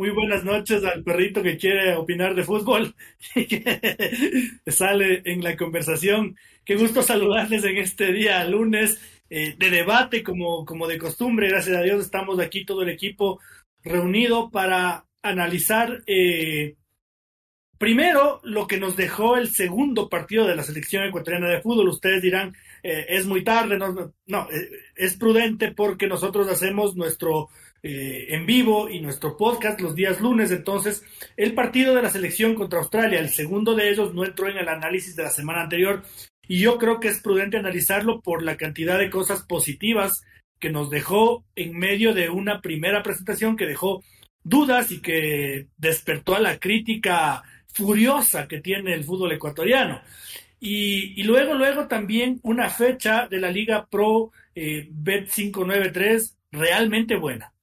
Muy buenas noches al perrito que quiere opinar de fútbol y que sale en la conversación. Qué gusto saludarles en este día lunes eh, de debate como, como de costumbre. Gracias a Dios estamos aquí todo el equipo reunido para analizar eh, Primero, lo que nos dejó el segundo partido de la selección ecuatoriana de fútbol. Ustedes dirán, eh, es muy tarde, no, no eh, es prudente porque nosotros hacemos nuestro eh, en vivo y nuestro podcast los días lunes. Entonces, el partido de la selección contra Australia, el segundo de ellos, no entró en el análisis de la semana anterior. Y yo creo que es prudente analizarlo por la cantidad de cosas positivas que nos dejó en medio de una primera presentación que dejó dudas y que despertó a la crítica furiosa que tiene el fútbol ecuatoriano. Y, luego, luego también una fecha de la Liga Pro eh, Bet 593 realmente buena.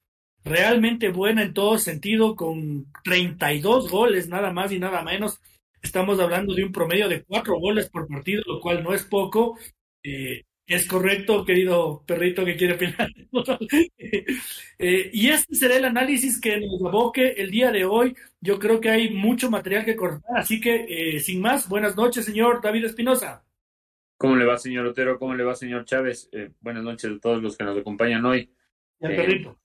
Realmente buena en todo sentido, con 32 goles, nada más y nada menos. Estamos hablando de un promedio de cuatro goles por partido, lo cual no es poco. Eh, es correcto, querido perrito que quiere opinar. Eh, y este será el análisis que nos aboque el día de hoy. Yo creo que hay mucho material que cortar, así que eh, sin más, buenas noches, señor David Espinosa. ¿Cómo le va, señor Otero? ¿Cómo le va, señor Chávez? Eh, buenas noches a todos los que nos acompañan hoy. Ya, perrito.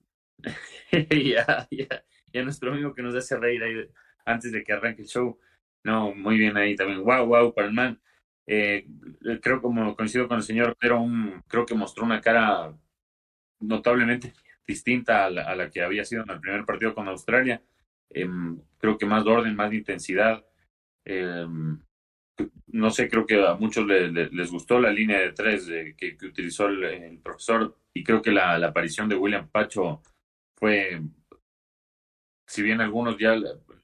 ya, ya nuestro amigo que nos hace reír ahí antes de que arranque el show. No, muy bien ahí también. Wow, wow, para el man. Eh, creo como coincido con el señor pero un, creo que mostró una cara notablemente distinta a la, que había sido en el primer partido con Australia. Em, creo que más orden, más intensidad. Em, no sé, creo que a muchos les gustó la línea de tres que, utilizó el, profesor y creo que la, aparición de William Pacho fue, si bien algunos ya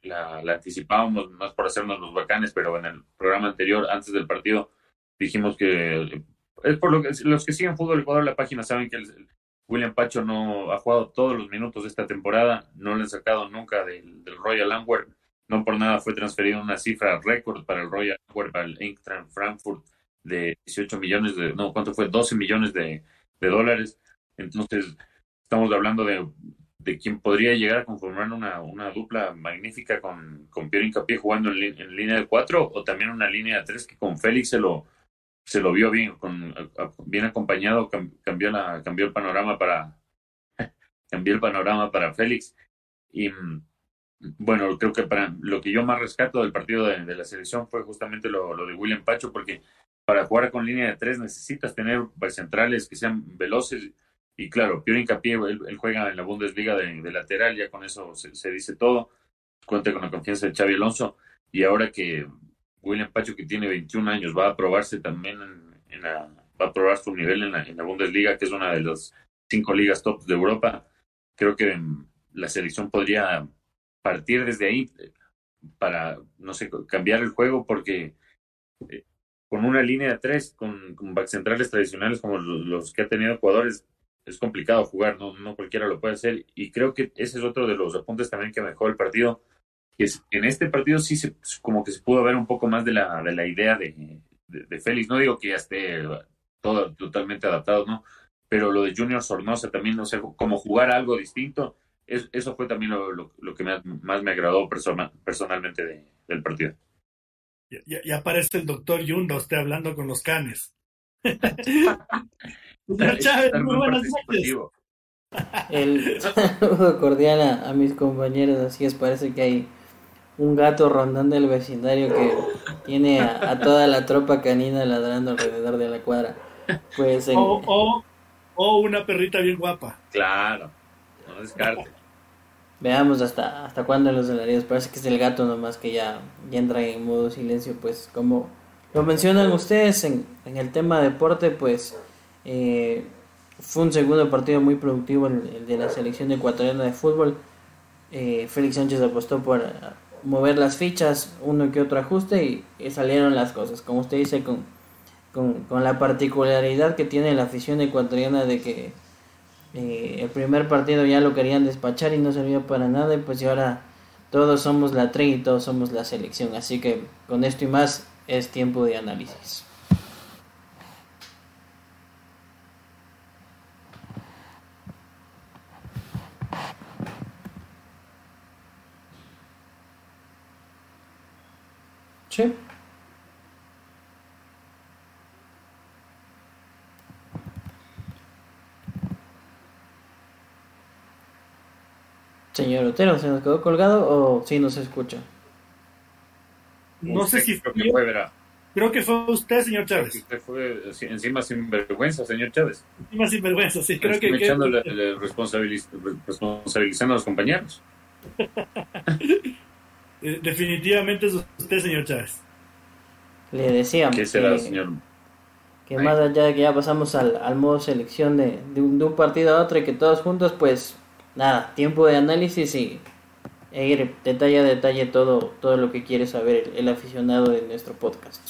la, anticipábamos más por hacernos los bacanes, pero en el programa anterior, antes del partido, dijimos que es por lo que los que siguen fútbol Ecuador la página saben que el, William Pacho no ha jugado todos los minutos de esta temporada, no le han sacado nunca del, Royal Antwerp, no por nada fue transferido una cifra récord para el Royal Antwerp al Eintracht Frankfurt de 18 millones de, no, ¿cuánto fue? 12 millones de, de dólares. Entonces, estamos hablando de de quien podría llegar a conformar una, una dupla magnífica con, con Pierre Incapié jugando en, línea de cuatro o también una línea de tres que con Félix se lo, se lo vio bien, con, bien acompañado, cambió, la, cambió el panorama para cambió el panorama para Félix. Y bueno, creo que para lo que yo más rescato del partido de, la selección fue justamente lo, de William Pacho, porque para jugar con línea de tres necesitas tener centrales que sean veloces y claro, Piero Hincapié, él, juega en la Bundesliga de, lateral, ya con eso se, dice todo. Cuenta con la confianza de Xavi Alonso. Y ahora que William Pacho, que tiene 21 años, va a probarse también en, la, va a probar su nivel en la, en la Bundesliga, que es una de las cinco ligas top de Europa, creo que la selección podría partir desde ahí para, no sé, cambiar el juego, porque eh, con una línea de tres, con, con back centrales tradicionales como los que ha tenido es complicado jugar, no, no cualquiera lo puede hacer. Y creo que ese es otro de los apuntes también que mejoró el partido. Que es, en este partido sí se, como que se pudo ver un poco más de la, de la idea de, de, Félix. No digo que ya esté todo totalmente adaptado, ¿no? Pero lo de Junior Sornosa también, no sé, como jugar algo distinto, es, eso fue también lo, lo, que más me agradó personalmente del partido. Ya, ya, aparece el doctor Yunda, usted hablando con los canes. El saludo cordial a, mis compañeros, así es, parece que hay un gato rondando el vecindario que tiene a, toda la tropa canina ladrando alrededor de la cuadra. Pues o, una perrita bien guapa. Claro, no descarte. Veamos hasta hasta cuándo los horarios. Parece que es el gato nomás que ya, ya entra en modo silencio. Pues como lo mencionan ustedes en, en el tema deporte, pues eh, fue un segundo partido muy productivo el, de la selección ecuatoriana de fútbol. eh, Félix Sánchez apostó por mover las fichas, uno que otro ajuste y, salieron las cosas. Como usted dice, con, con, la particularidad que tiene la afición ecuatoriana de que eh, el primer partido ya lo querían despachar y no servía para nada y pues ahora todos somos la tri y todos somos la selección. Así que con esto y más es tiempo de análisis. Señor Otero, ¿se nos quedó colgado o sí nos escucha? No sé si creo que fue, verá. Creo que fue usted, señor Chávez. Usted fue encima sin vergüenza, señor Chávez. Encima sin vergüenza, sí. Creo que, echándole, responsabilizando a los compañeros. Eh, definitivamente es usted, señor Chávez. Le decíamos. ¿Qué será, que, señor? Que más allá de que ya pasamos al, al modo selección de, de, un, de un partido a otro y que todos juntos, pues nada, tiempo de análisis y e ir detalle a detalle todo, todo lo que quiere saber el, aficionado de nuestro podcast.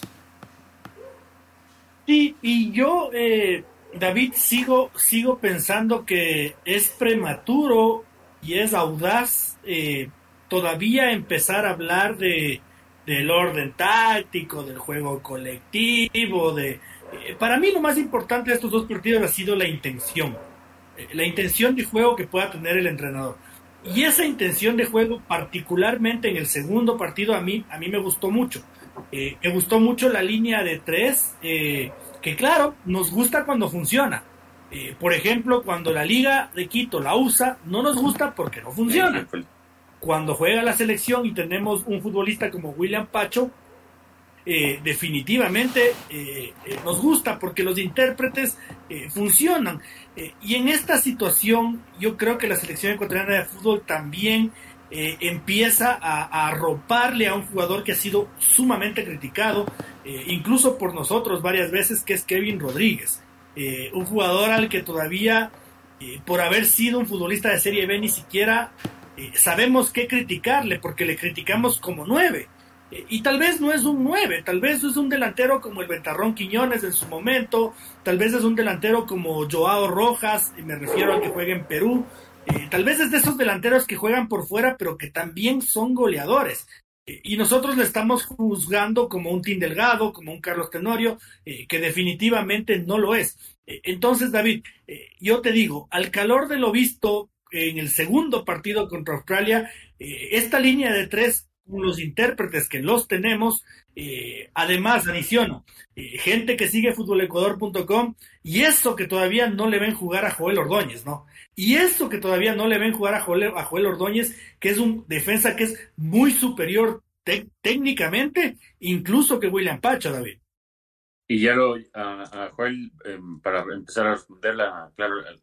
Sí, y yo, eh, David, sigo, sigo pensando que es prematuro y es audaz eh, todavía empezar a hablar de del orden táctico, del juego colectivo, de eh, para mí lo más importante de estos dos partidos ha sido la intención la intención de juego que pueda tener el entrenador. Y esa intención de juego, particularmente en el segundo partido, a mí, a mí me gustó mucho. Eh, me gustó mucho la línea de tres, eh, que claro, nos gusta cuando funciona. Eh, por ejemplo, cuando la Liga de Quito la usa, no nos gusta porque no funciona. Cuando juega la selección y tenemos un futbolista como William Pacho, eh, definitivamente eh, eh, nos gusta porque los intérpretes funcionan. y en esta situación yo creo que la selección ecuatoriana de fútbol también empieza a, arroparle a un jugador que ha sido sumamente criticado, incluso por nosotros varias veces, que es Kevin Rodríguez. un jugador al que todavía, por haber sido un futbolista de Serie B, ni siquiera sabemos qué criticarle, porque le criticamos como nueve y tal vez no es un 9, tal vez es un delantero como el Ventarrón Quiñones en su momento, tal vez es un delantero como Joao Rojas, y me refiero al que juega en Perú, eh, tal vez es de esos delanteros que juegan por fuera, pero que también son goleadores. Eh, y nosotros le estamos juzgando como un Tim Delgado, como un Carlos Tenorio, que definitivamente no lo es. entonces, David, yo te digo, al calor de lo visto en el segundo partido contra Australia, esta línea de tres los intérpretes que los tenemos. Eh, además, adiciono, eh, gente que sigue futbolecuador.com y eso que todavía no le ven jugar a Joel Ordóñez, ¿no? Y eso que todavía no le ven jugar a Joel, a Joel Ordóñez, que es un defensa que es muy superior técnicamente, incluso que William Pacha, David. Y ya lo, a, Joel, em, para empezar a responder la, claro, la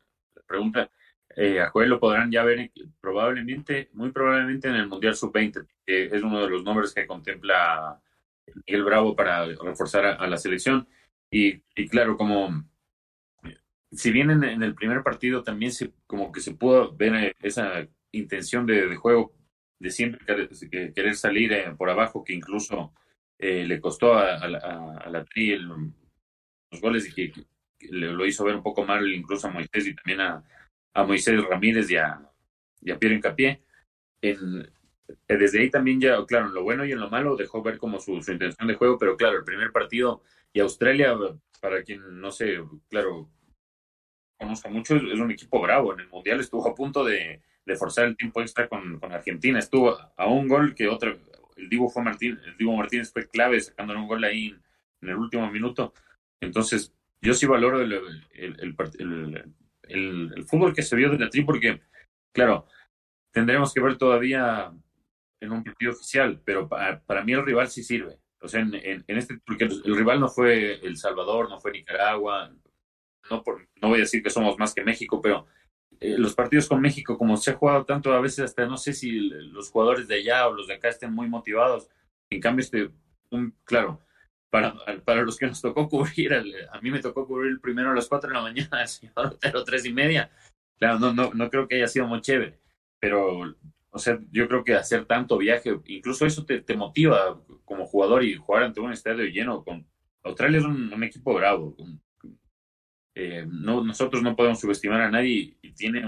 pregunta, eh, a Joel lo podrán ya ver probablemente, muy probablemente en el Mundial Sub-20, que es uno de los nombres que contempla Miguel Bravo para reforzar a, la selección. Y, claro, como si bien en, el primer partido también se, como que se pudo ver esa intención de, juego de siempre querer, salir eh, por abajo, que incluso eh, le costó a, la Tri los goles y que, lo hizo ver un poco mal incluso a Moisés y también a, a Moisés Ramírez y a, y a. En, eh, desde ahí también ya, claro, en lo bueno y en lo malo dejó ver como su, su intención de juego, pero claro, el primer partido y Australia, para quien no sé, claro, conozca mucho, es un equipo bravo. En el Mundial estuvo a punto de, de forzar el tiempo extra con, con, Argentina. Estuvo a un gol que otro, el Divo fue Martín, el Divo Martínez fue clave sacándole un gol ahí en, el último minuto. Entonces, yo sí valoro el, el, el, el, fútbol que se vio de la tri, porque, claro, tendremos que ver todavía en un partido oficial, pero para, para mí el rival sí sirve. O sea, en, en, este, porque el, rival no fue El Salvador, no fue Nicaragua, no, por, no voy a decir que somos más que México, pero eh, los partidos con México, como se ha jugado tanto, a veces hasta no sé si los jugadores de allá o los de acá estén muy motivados. En cambio, este, un, claro, para, para los que nos tocó cubrir, a mí me tocó cubrir el primero a las 4 de la mañana, el señor tres y media. Claro, no, no, no creo que haya sido muy chévere, pero o sea, yo creo que hacer tanto viaje, incluso eso te, te motiva como jugador y jugar ante un estadio lleno. Con Australia es un, equipo bravo. Eh, no, nosotros no podemos subestimar a nadie y tiene,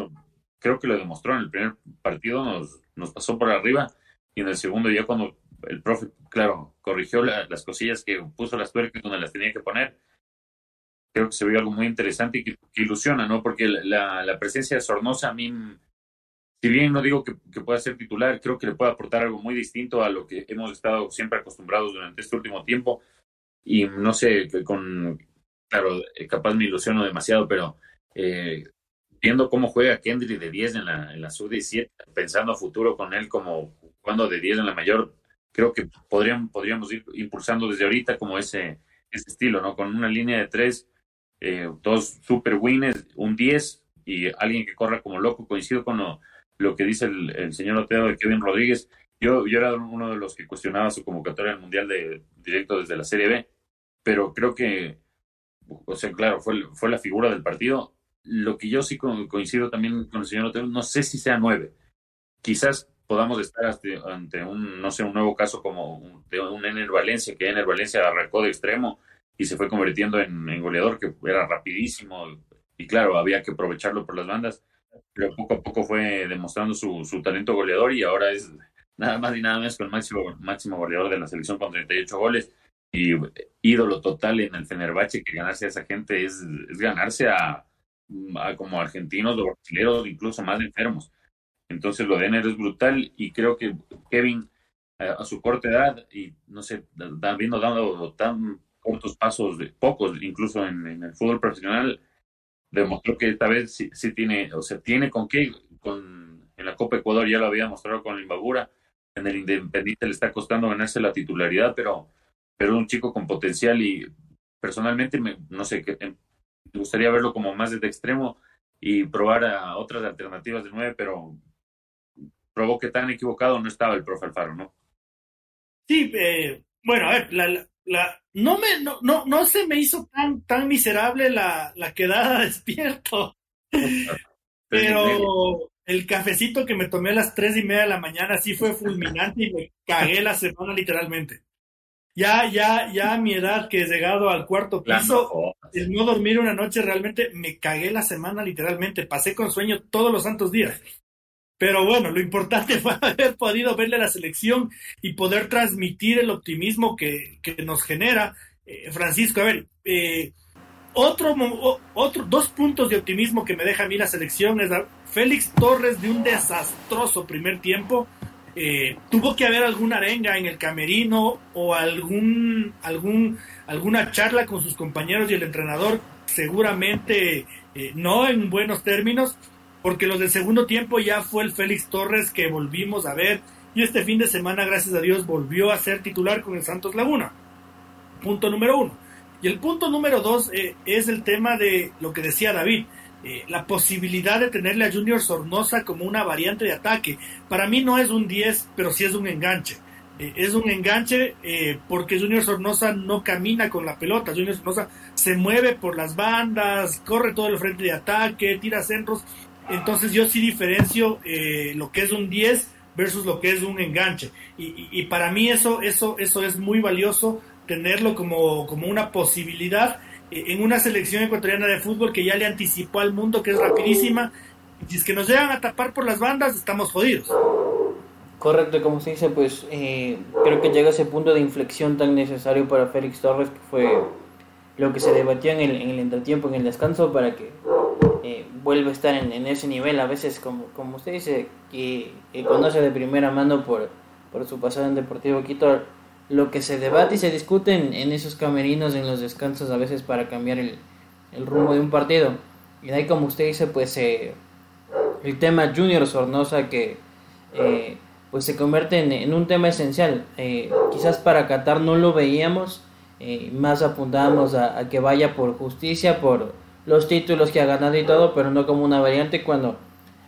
creo que lo demostró en el primer partido, nos, nos pasó por arriba y en el segundo ya cuando el profe, claro, corrigió las cosillas que puso las tuercas donde las tenía que poner, creo que se vio algo muy interesante y que, ilusiona, ¿no? Porque la, la, presencia de Sornosa a mí, si bien no digo que, que, pueda ser titular, creo que le puede aportar algo muy distinto a lo que hemos estado siempre acostumbrados durante este último tiempo. Y no sé, con, claro, capaz me ilusiono demasiado, pero eh, viendo cómo juega Kendry de 10 en la, en la sub-17, pensando a futuro con él como jugando de 10 en la mayor, creo que podrían, podríamos ir impulsando desde ahorita como ese, ese estilo, ¿no? Con una línea de tres, eh, dos super winners, un 10 y alguien que corra como loco. Coincido con lo, que dice el, señor Oteo de Kevin Rodríguez. Yo, yo era uno de los que cuestionaba su convocatoria al Mundial de directo desde la Serie B, pero creo que, o sea, claro, fue, fue la figura del partido. Lo que yo sí coincido también con el señor Oteo, no sé si sea nueve. Quizás podamos estar ante, un, no sé, un nuevo caso como de un Ener Valencia, que Ener Valencia arrancó de extremo y se fue convirtiendo en, goleador, que era rapidísimo y claro, había que aprovecharlo por las bandas, pero poco a poco fue demostrando su, su talento goleador y ahora es nada más y nada menos que el máximo, máximo goleador de la selección con 38 goles y ídolo total en el Fenerbahce, que ganarse a esa gente es, es ganarse a, a como argentinos o brasileños, incluso más enfermos. Entonces lo de Ener es brutal y creo que Kevin a su corta edad y no sé, habiendo dado tan cortos pasos, de pocos incluso en, el fútbol profesional, demostró que esta vez sí, tiene, o sea, tiene con qué, con, en la Copa Ecuador ya lo había mostrado con la Imbabura, en el Independiente le está costando ganarse la titularidad, pero, pero un chico con potencial y personalmente me, no sé, que, me gustaría verlo como más desde extremo y probar a otras alternativas de nueve, pero probó que tan equivocado no estaba el profe Alfaro, ¿no? Sí, eh, bueno, a ver, la, la, no, me, no, no, no se me hizo tan, tan miserable la, la quedada despierto. Pero el cafecito que me tomé a las tres y media de la mañana sí fue fulminante y me cagué la semana literalmente. Ya, ya, ya a mi edad que he llegado al cuarto piso, el no dormir una noche realmente me cagué la semana literalmente. Pasé con sueño todos los santos días. Pero bueno, lo importante fue haber podido verle la selección y poder transmitir el optimismo que, que nos genera. Eh, Francisco, a ver, eh, otro, otro, dos puntos de optimismo que me deja a mí la selección es Félix Torres de un desastroso primer tiempo. Eh, tuvo que haber alguna arenga en el camerino o algún, algún, alguna charla con sus compañeros y el entrenador, seguramente no en buenos términos, porque los del segundo tiempo ya fue el Félix Torres que volvimos a ver y este fin de semana, gracias a Dios, volvió a ser titular con el Santos Laguna. Punto número uno. Y el punto número dos eh, es el tema de lo que decía David, eh, la posibilidad de tenerle a Junior Sornosa como una variante de ataque. Para mí no es un 10, pero sí es un enganche. Eh, es un enganche porque Junior Sornosa no camina con la pelota. Junior Sornosa se mueve por las bandas, corre todo el frente de ataque, tira centros entonces yo sí diferencio eh, lo que es un 10 versus lo que es un enganche. Y, para mí eso, eso, eso es muy valioso, tenerlo como, como una posibilidad eh, en una selección ecuatoriana de fútbol que ya le anticipó al mundo que es rapidísima. Si es que nos llegan a tapar por las bandas, estamos jodidos. Correcto, como se dice, pues eh, creo que llega ese punto de inflexión tan necesario para Félix Torres, que fue lo que se debatió en el, en el entretiempo, en el descanso, para que vuelve a estar en, ese nivel. A veces, como, como usted dice, que, conoce de primera mano por, por su pasado en Deportivo Quito, lo que se debate y se discute en, esos camerinos, en los descansos, a veces para cambiar el, el rumbo de un partido. Y ahí, como usted dice, pues eh, el tema Junior Sornosa que eh, pues se convierte en, un tema esencial. quizás para Qatar no lo veíamos, más apuntábamos a, a que vaya por justicia, por los títulos que ha ganado y todo, pero no como una variante cuando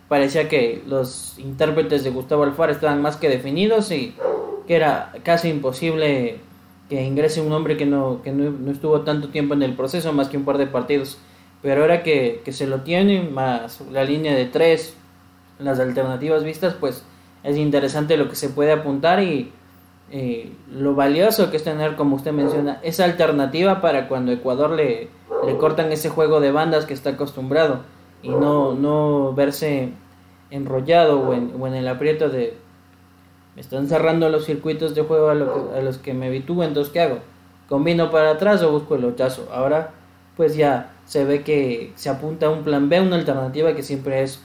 parecía que los intérpretes de Gustavo Alfaro estaban más que definidos y que era casi imposible que ingrese un hombre que no, que no, estuvo tanto tiempo en el proceso, más que un par de partidos. Pero ahora que, que se lo tiene, más la línea de tres, las alternativas vistas, pues es interesante lo que se puede apuntar y eh, lo valioso que es tener, como usted menciona, esa alternativa para cuando Ecuador le, cortan ese juego de bandas que está acostumbrado y no, no verse enrollado o en, el aprieto de me están cerrando los circuitos de juego a, lo a los que me habitúo, entonces ¿qué hago? ¿Combino para atrás o busco el ochazo? Ahora pues ya se ve que se apunta a un plan B, una alternativa que siempre es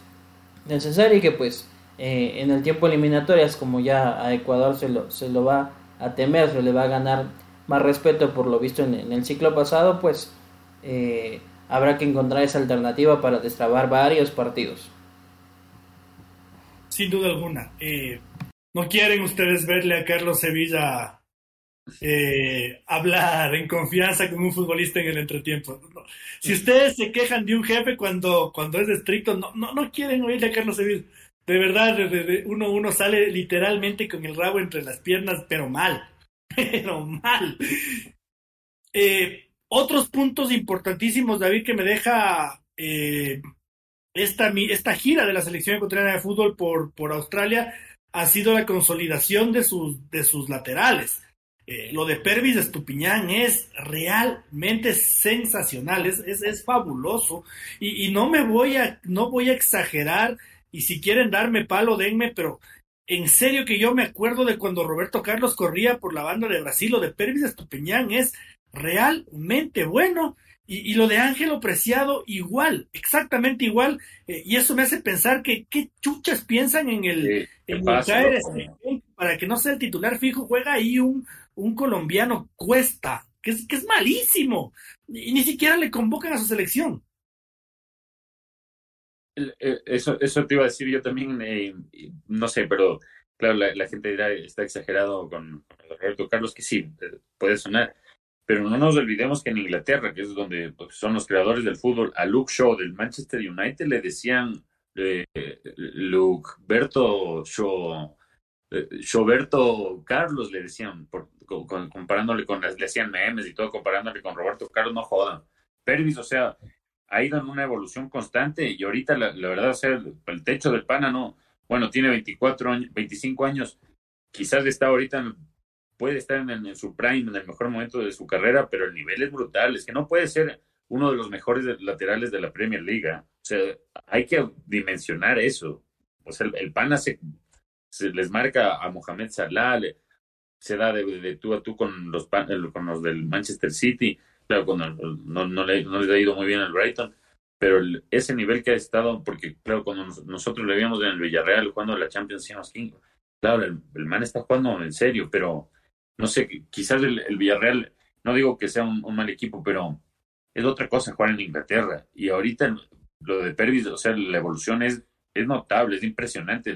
necesaria y que pues eh, en el tiempo eliminatorias, como ya a Ecuador se lo, se lo va a temer, se le va a ganar más respeto por lo visto en, en el ciclo pasado, pues eh, habrá que encontrar esa alternativa para destrabar varios partidos. Sin duda alguna. Eh, ¿No quieren ustedes verle a Carlos Sevilla eh, hablar en confianza con un futbolista en el entretiempo? No. Si ustedes se quejan de un jefe cuando, cuando es estricto, no, no, no quieren oírle a Carlos Sevilla. De verdad, uno, uno sale literalmente con el rabo entre las piernas, pero mal. Pero mal. Eh, otros puntos importantísimos, David, que me deja eh, esta, esta gira de la selección ecuatoriana de fútbol por, por Australia ha sido la consolidación de sus, de sus laterales. Eh, lo de Pervis Estupiñán es realmente sensacional, es, es, es fabuloso. Y, y, no me voy a, no voy a exagerar, y si quieren darme palo, denme, pero en serio que yo me acuerdo de cuando Roberto Carlos corría por la banda de Brasil, lo de Pervis Estupiñán es realmente bueno. Y, y, lo de Ángelo Preciado igual, exactamente igual, eh, y eso me hace pensar que qué chuchas piensan en el Sí, en este, para que no sea el titular fijo, juega ahí un, un colombiano Cuesta, que es, que es malísimo, y ni siquiera le convocan a su selección. Eh, Eso, eso te iba a decir yo también, no sé, pero claro, la, gente dirá, está exagerado con, Roberto Carlos, que sí, eh, puede sonar, pero no nos olvidemos que en Inglaterra, que es donde pues, son los creadores del fútbol, a Luke Shaw del Manchester United le decían eh, Luke Berto Shaw, eh, Shawberto Carlos le decían, por, comparándole con le hacían memes y todo, comparándole con Roberto Carlos, no jodan. Pervis, o sea, ha ido en una evolución constante y ahorita la, verdad, o sea, el, techo del pana no, bueno, tiene 24 años, 25 años, quizás está ahorita, puede estar en, en su prime, en el mejor momento de su carrera, pero el nivel es brutal, es que no puede ser uno de los mejores laterales de la Premier League, ¿ah? o sea, hay que dimensionar eso, o sea, el, el pana se, se les marca a Mohamed Salah, se da de, de tú a tú con los, con los del Manchester City, claro, cuando no, no, le, no les ha ido muy bien al Brighton, pero el- ese nivel que ha estado, porque claro, cuando nos- nosotros le vimos en el Villarreal jugando la Champions, "King", claro, el, el man está jugando en serio, pero no sé, quizás el, el Villarreal, no digo que sea un, un mal equipo, pero es otra cosa jugar en Inglaterra. Y ahorita lo de Pervis, o sea, la evolución es, es notable, es impresionante.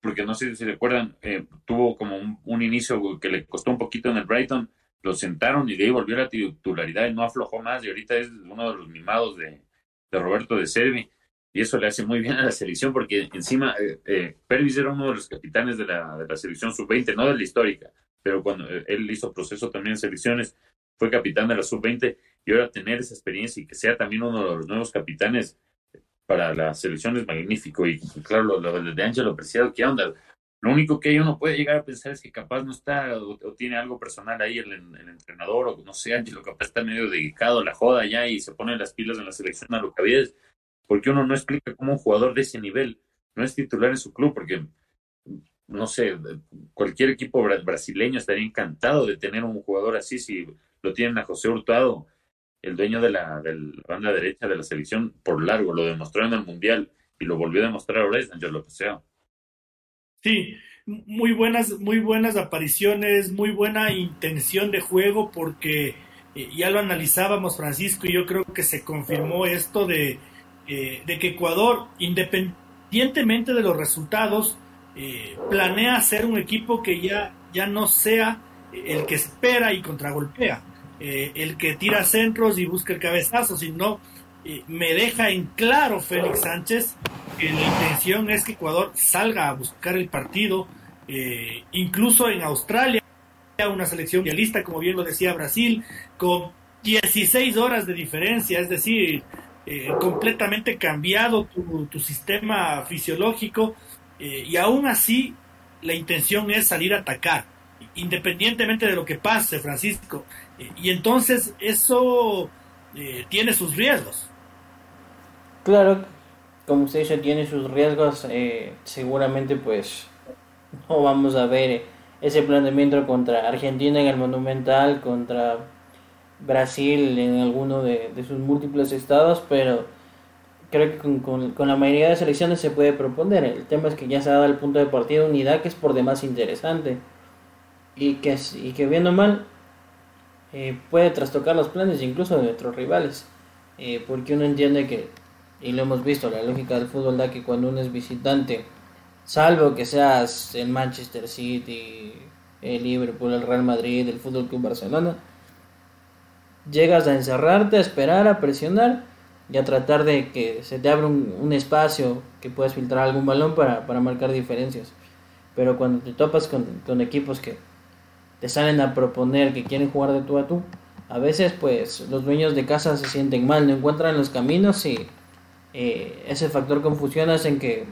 Porque no sé si recuerdan, eh, tuvo como un, un inicio que le costó un poquito en el Brighton, lo sentaron y de ahí volvió la titularidad y no aflojó más. Y ahorita es uno de los mimados de, de Roberto de Servi. Y eso le hace muy bien a la selección porque encima eh, eh, Pervis era uno de los capitanes de la, de la selección sub-20, no de la histórica, pero cuando eh, él hizo proceso también en selecciones, fue capitán de la sub-20 y ahora tener esa experiencia y que sea también uno de los nuevos capitanes para la selección es magnífico. Y claro, lo, lo de Ángelo Preciado, ¿qué onda? Lo único que uno puede llegar a pensar es que capaz no está o, tiene algo personal ahí el, el, entrenador, o no sé, Ángelo capaz está medio dedicado a la joda ya y se pone las pilas en la selección a lo que había. Porque uno no explica cómo un jugador de ese nivel no es titular en su club, porque no sé, cualquier equipo bra brasileño estaría encantado de tener un jugador así si lo tienen a José Hurtado, el dueño de la, de la banda derecha de la selección, por largo, lo demostró en el Mundial y lo volvió a demostrar ahora es Angelo Peseo. Sí, muy buenas, muy buenas apariciones, muy buena intención de juego, porque eh, ya lo analizábamos Francisco y yo creo que se confirmó esto de, eh, de que Ecuador, independientemente de los resultados, eh, planea ser un equipo que ya, ya no sea el que espera y contragolpea, el que tira centros y busca el cabezazo, sino me deja en claro Félix Sánchez que la intención es que Ecuador salga a buscar el partido, eh, incluso en Australia, una selección mundialista, como bien lo decía Brasil, con 16 horas de diferencia, es decir, eh, completamente cambiado tu, sistema fisiológico eh, y aún así la intención es salir a atacar, independientemente de lo que pase, Francisco. Y entonces eso tiene sus riesgos. Claro, como usted dice, tiene sus riesgos. seguramente pues no vamos a ver ese planteamiento contra Argentina en el Monumental, contra Brasil en alguno de, sus múltiples estados, pero creo que con, la mayoría de selecciones se puede proponer. El tema es que ya se ha dado el punto de partida unidad que es por demás interesante y que, y viendo mal eh, puede trastocar los planes incluso de nuestros rivales, eh, porque uno entiende que, y lo hemos visto, la lógica del fútbol da que cuando uno es visitante, salvo que seas el Manchester City, el Liverpool, el Real Madrid, el Fútbol Club Barcelona, llegas a encerrarte, a esperar, a presionar y a tratar de que se te abra un, espacio que puedas filtrar algún balón para, marcar diferencias. Pero cuando te topas con, equipos que te salen a proponer que quieren jugar de tú a tú, a veces pues los dueños de casa se sienten mal, no encuentran los caminos y eh, ese factor confusión hace que,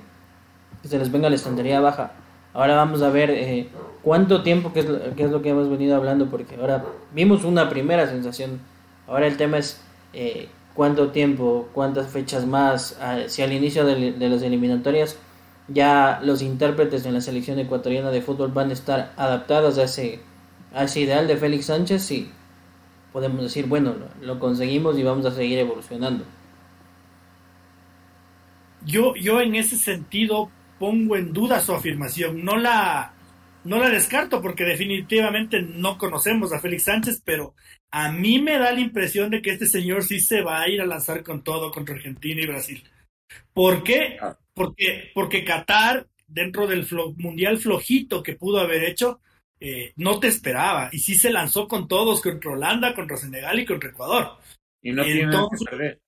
se les venga la estantería baja. Ahora vamos a ver eh, cuánto tiempo, que es, que es lo que hemos venido hablando, porque ahora vimos una primera sensación. Ahora el tema es eh, cuánto tiempo, cuántas fechas más, ah, si al inicio de, las eliminatorias ya los intérpretes en la selección ecuatoriana de fútbol van a estar adaptados a ese, a ese ideal de Félix Sánchez, y podemos decir, bueno, lo, conseguimos y vamos a seguir evolucionando. Yo, yo en ese sentido pongo en duda su afirmación. No la, no la descarto porque definitivamente no conocemos a Félix Sánchez, pero a mí me da la impresión de que este señor sí se va a ir a lanzar con todo contra Argentina y Brasil. ¿Por qué? Ah. Porque, porque Qatar, dentro del mundial flojito que pudo haber hecho, eh, no te esperaba. Y sí se lanzó con todos, contra Holanda, contra Senegal y contra Ecuador. Y no tiene que perder.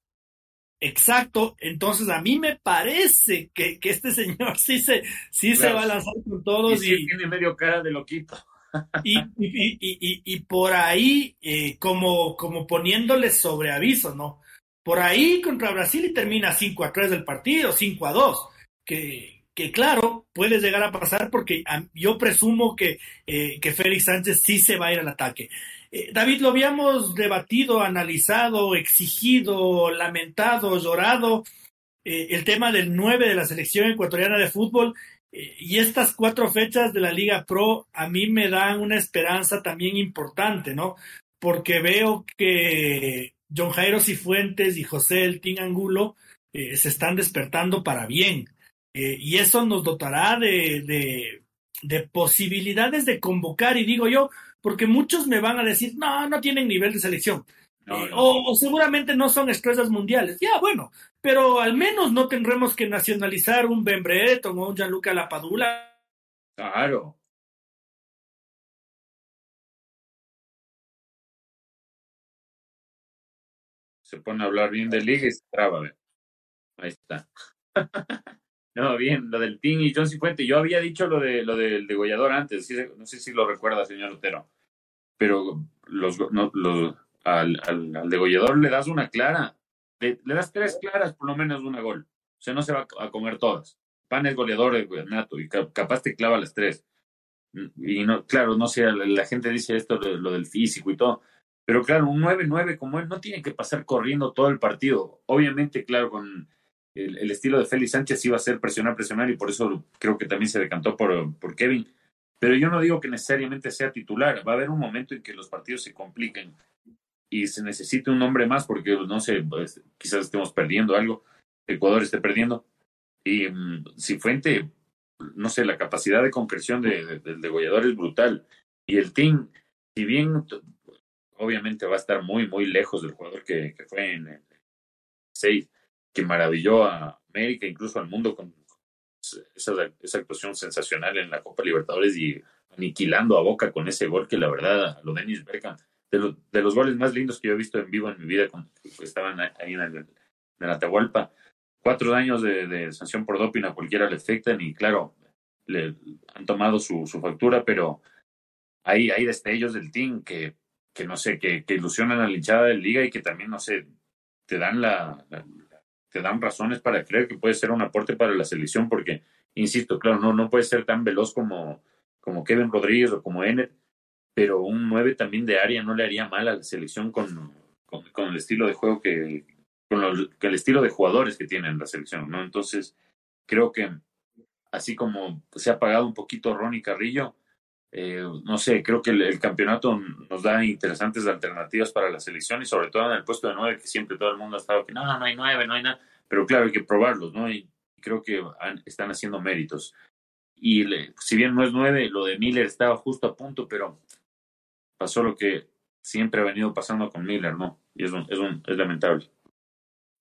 Exacto, entonces a mí me parece que, que este señor sí se, sí se va a lanzar con todos. Y, tiene medio cara de loquito. Y, y, y, y por ahí, eh, como, como poniéndole sobre aviso, ¿no? Por ahí contra Brasil y termina 5 a 3 del partido, 5 a 2, que, que claro, puede llegar a pasar porque yo presumo que, eh, que Félix Sánchez sí se va a ir al ataque. Eh, David, lo habíamos debatido, analizado, exigido, lamentado, llorado, eh, el tema del 9 de la selección ecuatoriana de fútbol. Y estas cuatro fechas de la Liga Pro a mí me dan una esperanza también importante, ¿no? Porque veo que John Jairo Cifuentes y José El Tin Angulo se están despertando para bien. Y eso nos dotará de, de, de posibilidades de convocar, y digo yo, porque muchos me van a decir, no, no tienen nivel de selección. Eh, o, seguramente no son estrellas mundiales. Ya, bueno, pero al menos no tendremos que nacionalizar un Ben Breton o un Gianluca Lapadula. Claro. Se pone a hablar bien de liga y se traba. Ahí está. no, bien, lo del Team y John Cifuente. Yo había dicho lo de lo del degollador antes, no sé si lo recuerda, señor Otero pero los, no, los, al, al, degollador le das una clara, le, das tres claras, por lo menos una gol. O sea, no se va a comer todas. Pan es goleador de nato y capaz te clava las tres. Y no, claro, no sé, la, gente dice esto, lo, del físico y todo. Pero claro, un 9-9 como él no tiene que pasar corriendo todo el partido. Obviamente, claro, con el, estilo de Félix Sánchez iba a ser presionar, presionar y por eso creo que también se decantó por, por Kevin pero yo no digo que necesariamente sea titular. Va a haber un momento en que los partidos se compliquen y se necesite un nombre más porque, no sé, pues, quizás estemos perdiendo algo, Ecuador esté perdiendo. Y mm, si Fuente, no sé, la capacidad de concreción de, del degollador es brutal. Y el team, si bien obviamente va a estar muy, muy lejos del jugador que, que fue en el 6, que maravilló a América, incluso al mundo con, esa, esa actuación sensacional en la Copa Libertadores y aniquilando a Boca con ese gol que la verdad, lo Dennis Bergkamp, de, de los goles más lindos que yo he visto en vivo en mi vida, cuando estaban ahí en, el, en Atahualpa. Cuatro años de, sanción por doping a cualquiera le afectan y claro, le han tomado su, factura, pero hay, hay destellos del team que, que no sé, que, que ilusionan a la hinchada de liga y que también, no sé, te dan la, te dan razones para creer que puede ser un aporte para la selección, porque insisto, claro, no, no puede ser tan veloz como, como Kevin Rodríguez o como Enet, pero un 9 también de área no le haría mal a la selección con, con, el estilo de juego que, con el estilo de jugadores que tiene en la selección, ¿no? Entonces, creo que así como se ha pagado un poquito Ronnie Carrillo, eh, no sé, creo que el, campeonato nos da interesantes alternativas para la selección y sobre todo en el puesto de nueve, que siempre todo el mundo ha estado que no, no hay nueve, no hay nada, pero claro, hay que probarlos, ¿no? Y creo que están haciendo méritos. Y si bien no es nueve, lo de Miller estaba justo a punto, pero pasó lo que siempre ha venido pasando con Miller, ¿no? Y es, es, un, es lamentable.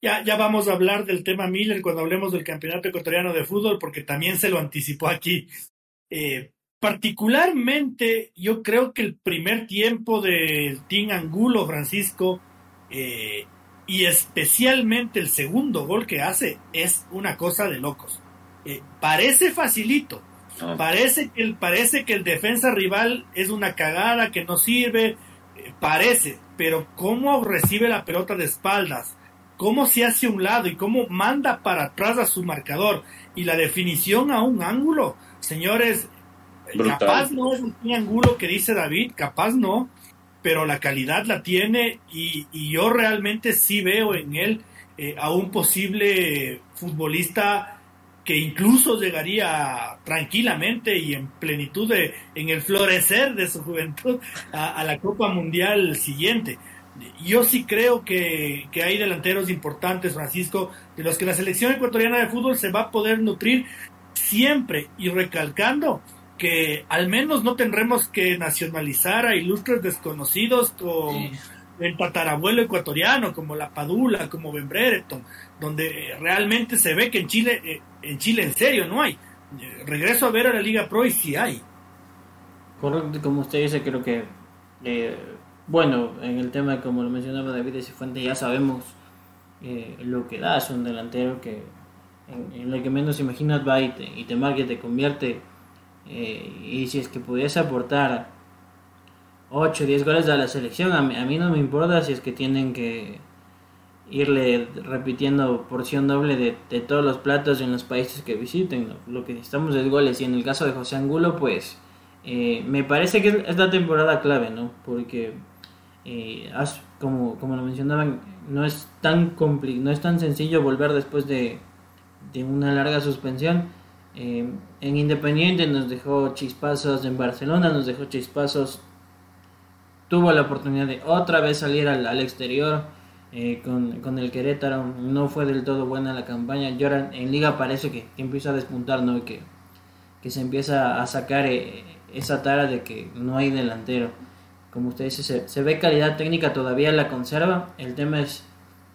Ya, ya vamos a hablar del tema Miller cuando hablemos del campeonato ecuatoriano de fútbol, porque también se lo anticipó aquí. Eh, particularmente, yo creo que el primer tiempo del Team Angulo, Francisco, eh, y especialmente el segundo gol que hace, es una cosa de locos. Eh, parece facilito, ah. parece, que el, parece que el defensa rival es una cagada que no sirve, parece, pero cómo recibe la pelota de espaldas, cómo se hace a un lado y cómo manda para atrás a su marcador y la definición a un ángulo. Señores, capaz no es un ángulo que dice David, capaz no, pero la calidad la tiene y, yo realmente sí veo en él eh, a un posible futbolista que incluso llegaría tranquilamente y en plenitud de, en el florecer de su juventud a la Copa Mundial siguiente. Yo sí creo que, hay delanteros importantes, Francisco, de los que la selección ecuatoriana de fútbol se va a poder nutrir siempre y recalcando que al menos no tendremos que nacionalizar a ilustres desconocidos con el tatarabuelo ecuatoriano, como la Padula, como Ben Brereton, donde realmente se ve que en Chile, eh, en Chile en serio no hay. Regreso a ver a la Liga Pro y sí hay. Correcto, como usted dice, creo que eh, bueno, en el tema, como lo mencionaba David de Cifuente, ya sabemos eh, lo que da es un delantero que en, lo que menos imaginas va y te, y te marca y te convierte. Eh, y si es que pudiese aportar 8 o 10 goles a la selección, a mí, no me importa si es que tienen que irle repitiendo porción doble de, todos los platos en los países que visiten. Lo, que necesitamos es goles. Y en el caso de José Angulo, pues eh, me parece que es la temporada clave, ¿no? Porque eh, como, como lo mencionaban, no es tan no es tan sencillo volver después de, una larga suspensión. Eh, en Independiente nos dejó chispazos, en Barcelona nos dejó chispazos, tuvo la oportunidad de otra vez salir al, exterior eh, con, el Querétaro, no fue del todo buena la campaña, y en Liga parece que, empieza a despuntar, ¿no? que, que se empieza a sacar esa tara de que no hay delantero como usted dice, se, ve calidad técnica, todavía la conserva. El tema es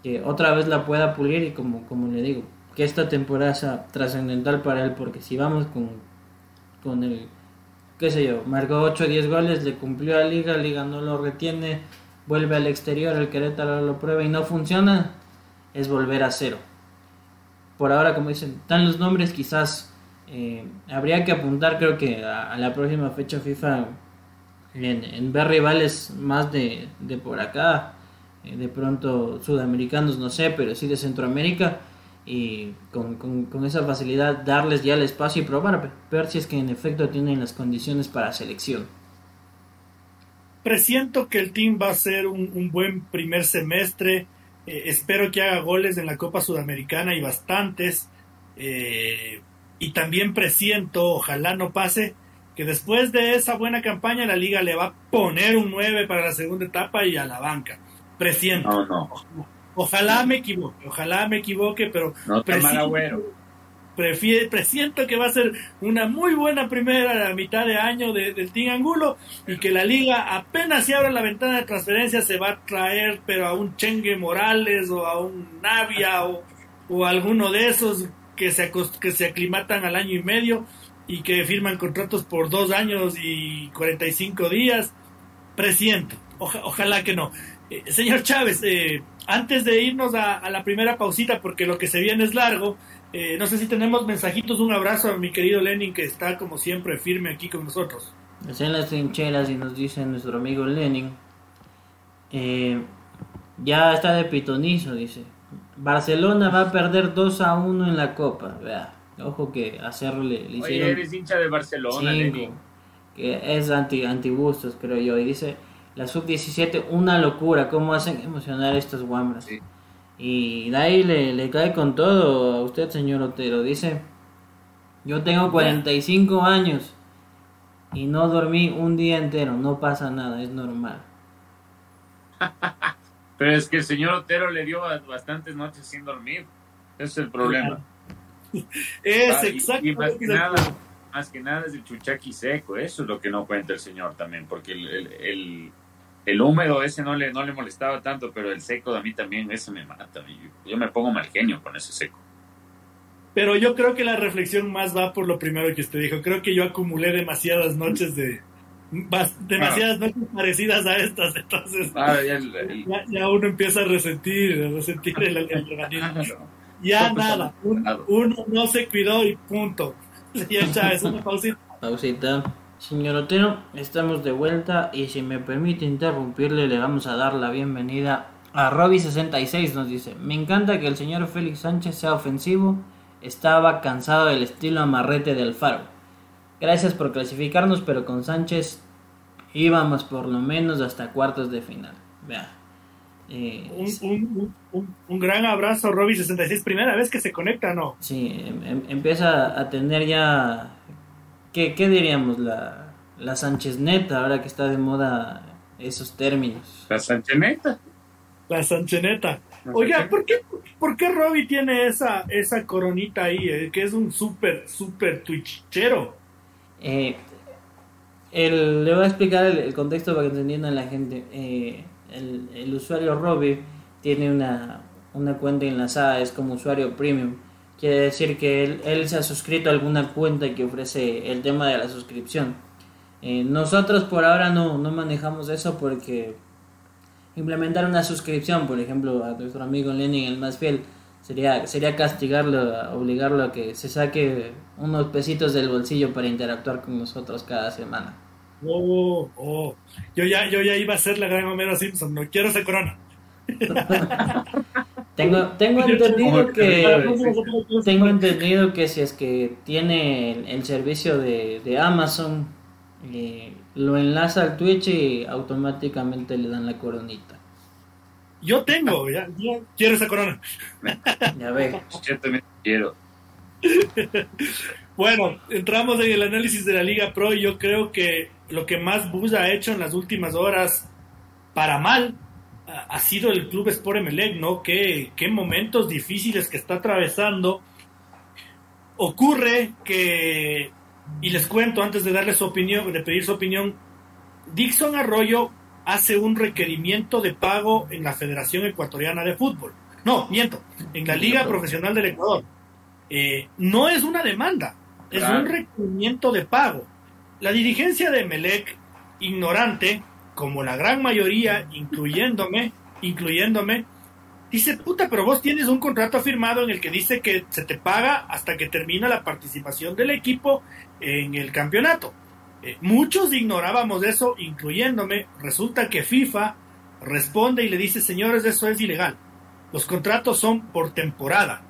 que otra vez la pueda pulir y como, como le digo, que esta temporada sea trascendental para él, porque si vamos con, con el, qué sé yo, marcó 8 o 10 goles, le cumplió a Liga, Liga no lo retiene, vuelve al exterior, el Querétaro lo prueba y no funciona, es volver a cero. Por ahora, como dicen, están los nombres, quizás eh, habría que apuntar, creo que a la próxima fecha FIFA en, ver rivales más de, por acá, eh, de pronto sudamericanos, no sé, pero sí de Centroamérica, y con, esa facilidad darles ya el espacio y probar, ver si es que en efecto tienen las condiciones para selección. Presiento que el team va a ser un, buen primer semestre. Eh, espero que haga goles en la Copa Sudamericana y bastantes. Eh, y también presiento, ojalá no pase, que después de esa buena campaña la liga le va a poner un 9 para la segunda etapa y a la banca. Presiento. No, no. Ojalá me equivoque, ojalá me equivoque, pero no presiento, presiento que va a ser una muy buena primera mitad de año del Team Angulo y que la liga apenas se abra la ventana de transferencia se va a traer pero a un Chengue Morales o a un Navia o, o alguno de esos que se, que se aclimatan al año y medio y que firman contratos por dos años y 45 días. Presiento, ojalá que no. Eh, señor Chávez, eh, antes de irnos a, la primera pausita, porque lo que se viene es largo, eh, no sé si tenemos mensajitos, un abrazo a mi querido Lenin que está como siempre firme aquí con nosotros. En las trincheras y nos dice nuestro amigo Lenin, ya está de pitonizo, dice. Barcelona va a perder 2 a 1 en la Copa, vea Ojo que hacerle le Oye, eres hincha de Barcelona, cinco, Lenny. que es anti antibustos, creo yo. Y dice, la sub-17, una locura, cómo hacen emocionar a estos guambras. Sí. Y de ahí le, le cae con todo a usted, señor Otero. Dice, yo tengo 45 años y no dormí un día entero, no pasa nada, es normal. Pero es que el señor Otero le dio bastantes noches sin dormir. Ese es el problema. Es Ah, y- exacto. y, más que nada, más que nada es el chuchaqui seco. Eso es lo que no cuenta el señor también, porque el, el, el- el húmedo ese no le, no le molestaba tanto, pero el seco a mí también, ese me mata. Yo, yo me pongo mal genio con ese seco. Pero yo creo que la reflexión más va por lo primero que usted dijo. Creo que yo acumulé demasiadas noches de. demasiadas noches parecidas a estas. Entonces, Ah, ya el- el- ya, ya uno empieza a resentir, a resentir el, el organismo. Ya Todo nada. un- uno no se cuidó y punto. Señor Chávez, una pausita. Pausita. Señor Otero, estamos de vuelta y si me permite interrumpirle, le vamos a dar la bienvenida a Robbie66. Nos dice: Me encanta que el señor Félix Sánchez sea ofensivo. Estaba cansado del estilo amarrete del Faro. Gracias por clasificarnos, pero con Sánchez íbamos por lo menos hasta cuartos de final. Vea. Eh, Un, un, un, un gran abrazo, Robbie66. Primera vez que se conecta, ¿no? Sí, em- em- empieza a tener ya, ¿qué, qué diríamos? La, la Sánchez neta, ahora que está de moda esos términos. La Sancheneta. La Sancheneta. La Oiga. ¿por qué, ¿por qué Robbie tiene esa, esa coronita ahí? eh? Que es un súper, súper twitchero. Eh, el- le voy a explicar el, el contexto para que entiendan la gente. Eh, el, el usuario Robbie tiene una, una cuenta enlazada, es como usuario premium. Quiere decir que él, él se ha suscrito a alguna cuenta que ofrece el tema de la suscripción. Eh, nosotros por ahora no, no manejamos eso porque implementar una suscripción, por ejemplo, a nuestro amigo Lenin, el más fiel, sería, sería castigarlo, obligarlo a que se saque unos pesitos del bolsillo para interactuar con nosotros cada semana. Oh, oh. Yo ya, yo ya iba a ser la gran Homero Simpson. No quiero esa corona. Tengo, tengo entendido que tengo entendido que si es que tiene el, el servicio de, de Amazon, eh, lo enlaza al Twitch y automáticamente le dan la coronita. Yo tengo, ya, ya quiero esa corona. Ya ve. Yo también quiero. Bueno, entramos en el análisis de la Liga Pro y yo creo que lo que más bulla ha hecho en las últimas horas, para mal, ha sido el Club Sport Emelec, ¿no? Qué, qué momentos difíciles que está atravesando. Ocurre que, y les cuento antes de darles su opinión, de pedir su opinión, Dixon Arroyo hace un requerimiento de pago en la Federación Ecuatoriana de Fútbol. No, miento, en la Liga Profesional del Ecuador. Eh, no es una demanda, es Claro. un requerimiento de pago. La dirigencia de Melec, ignorante, como la gran mayoría, incluyéndome, incluyéndome, dice, puta, pero vos tienes un contrato firmado en el que dice que se te paga hasta que termina la participación del equipo en el campeonato. Eh, muchos ignorábamos eso, incluyéndome. Resulta que FIFA responde y le dice, señores, eso es ilegal. Los contratos son por temporada.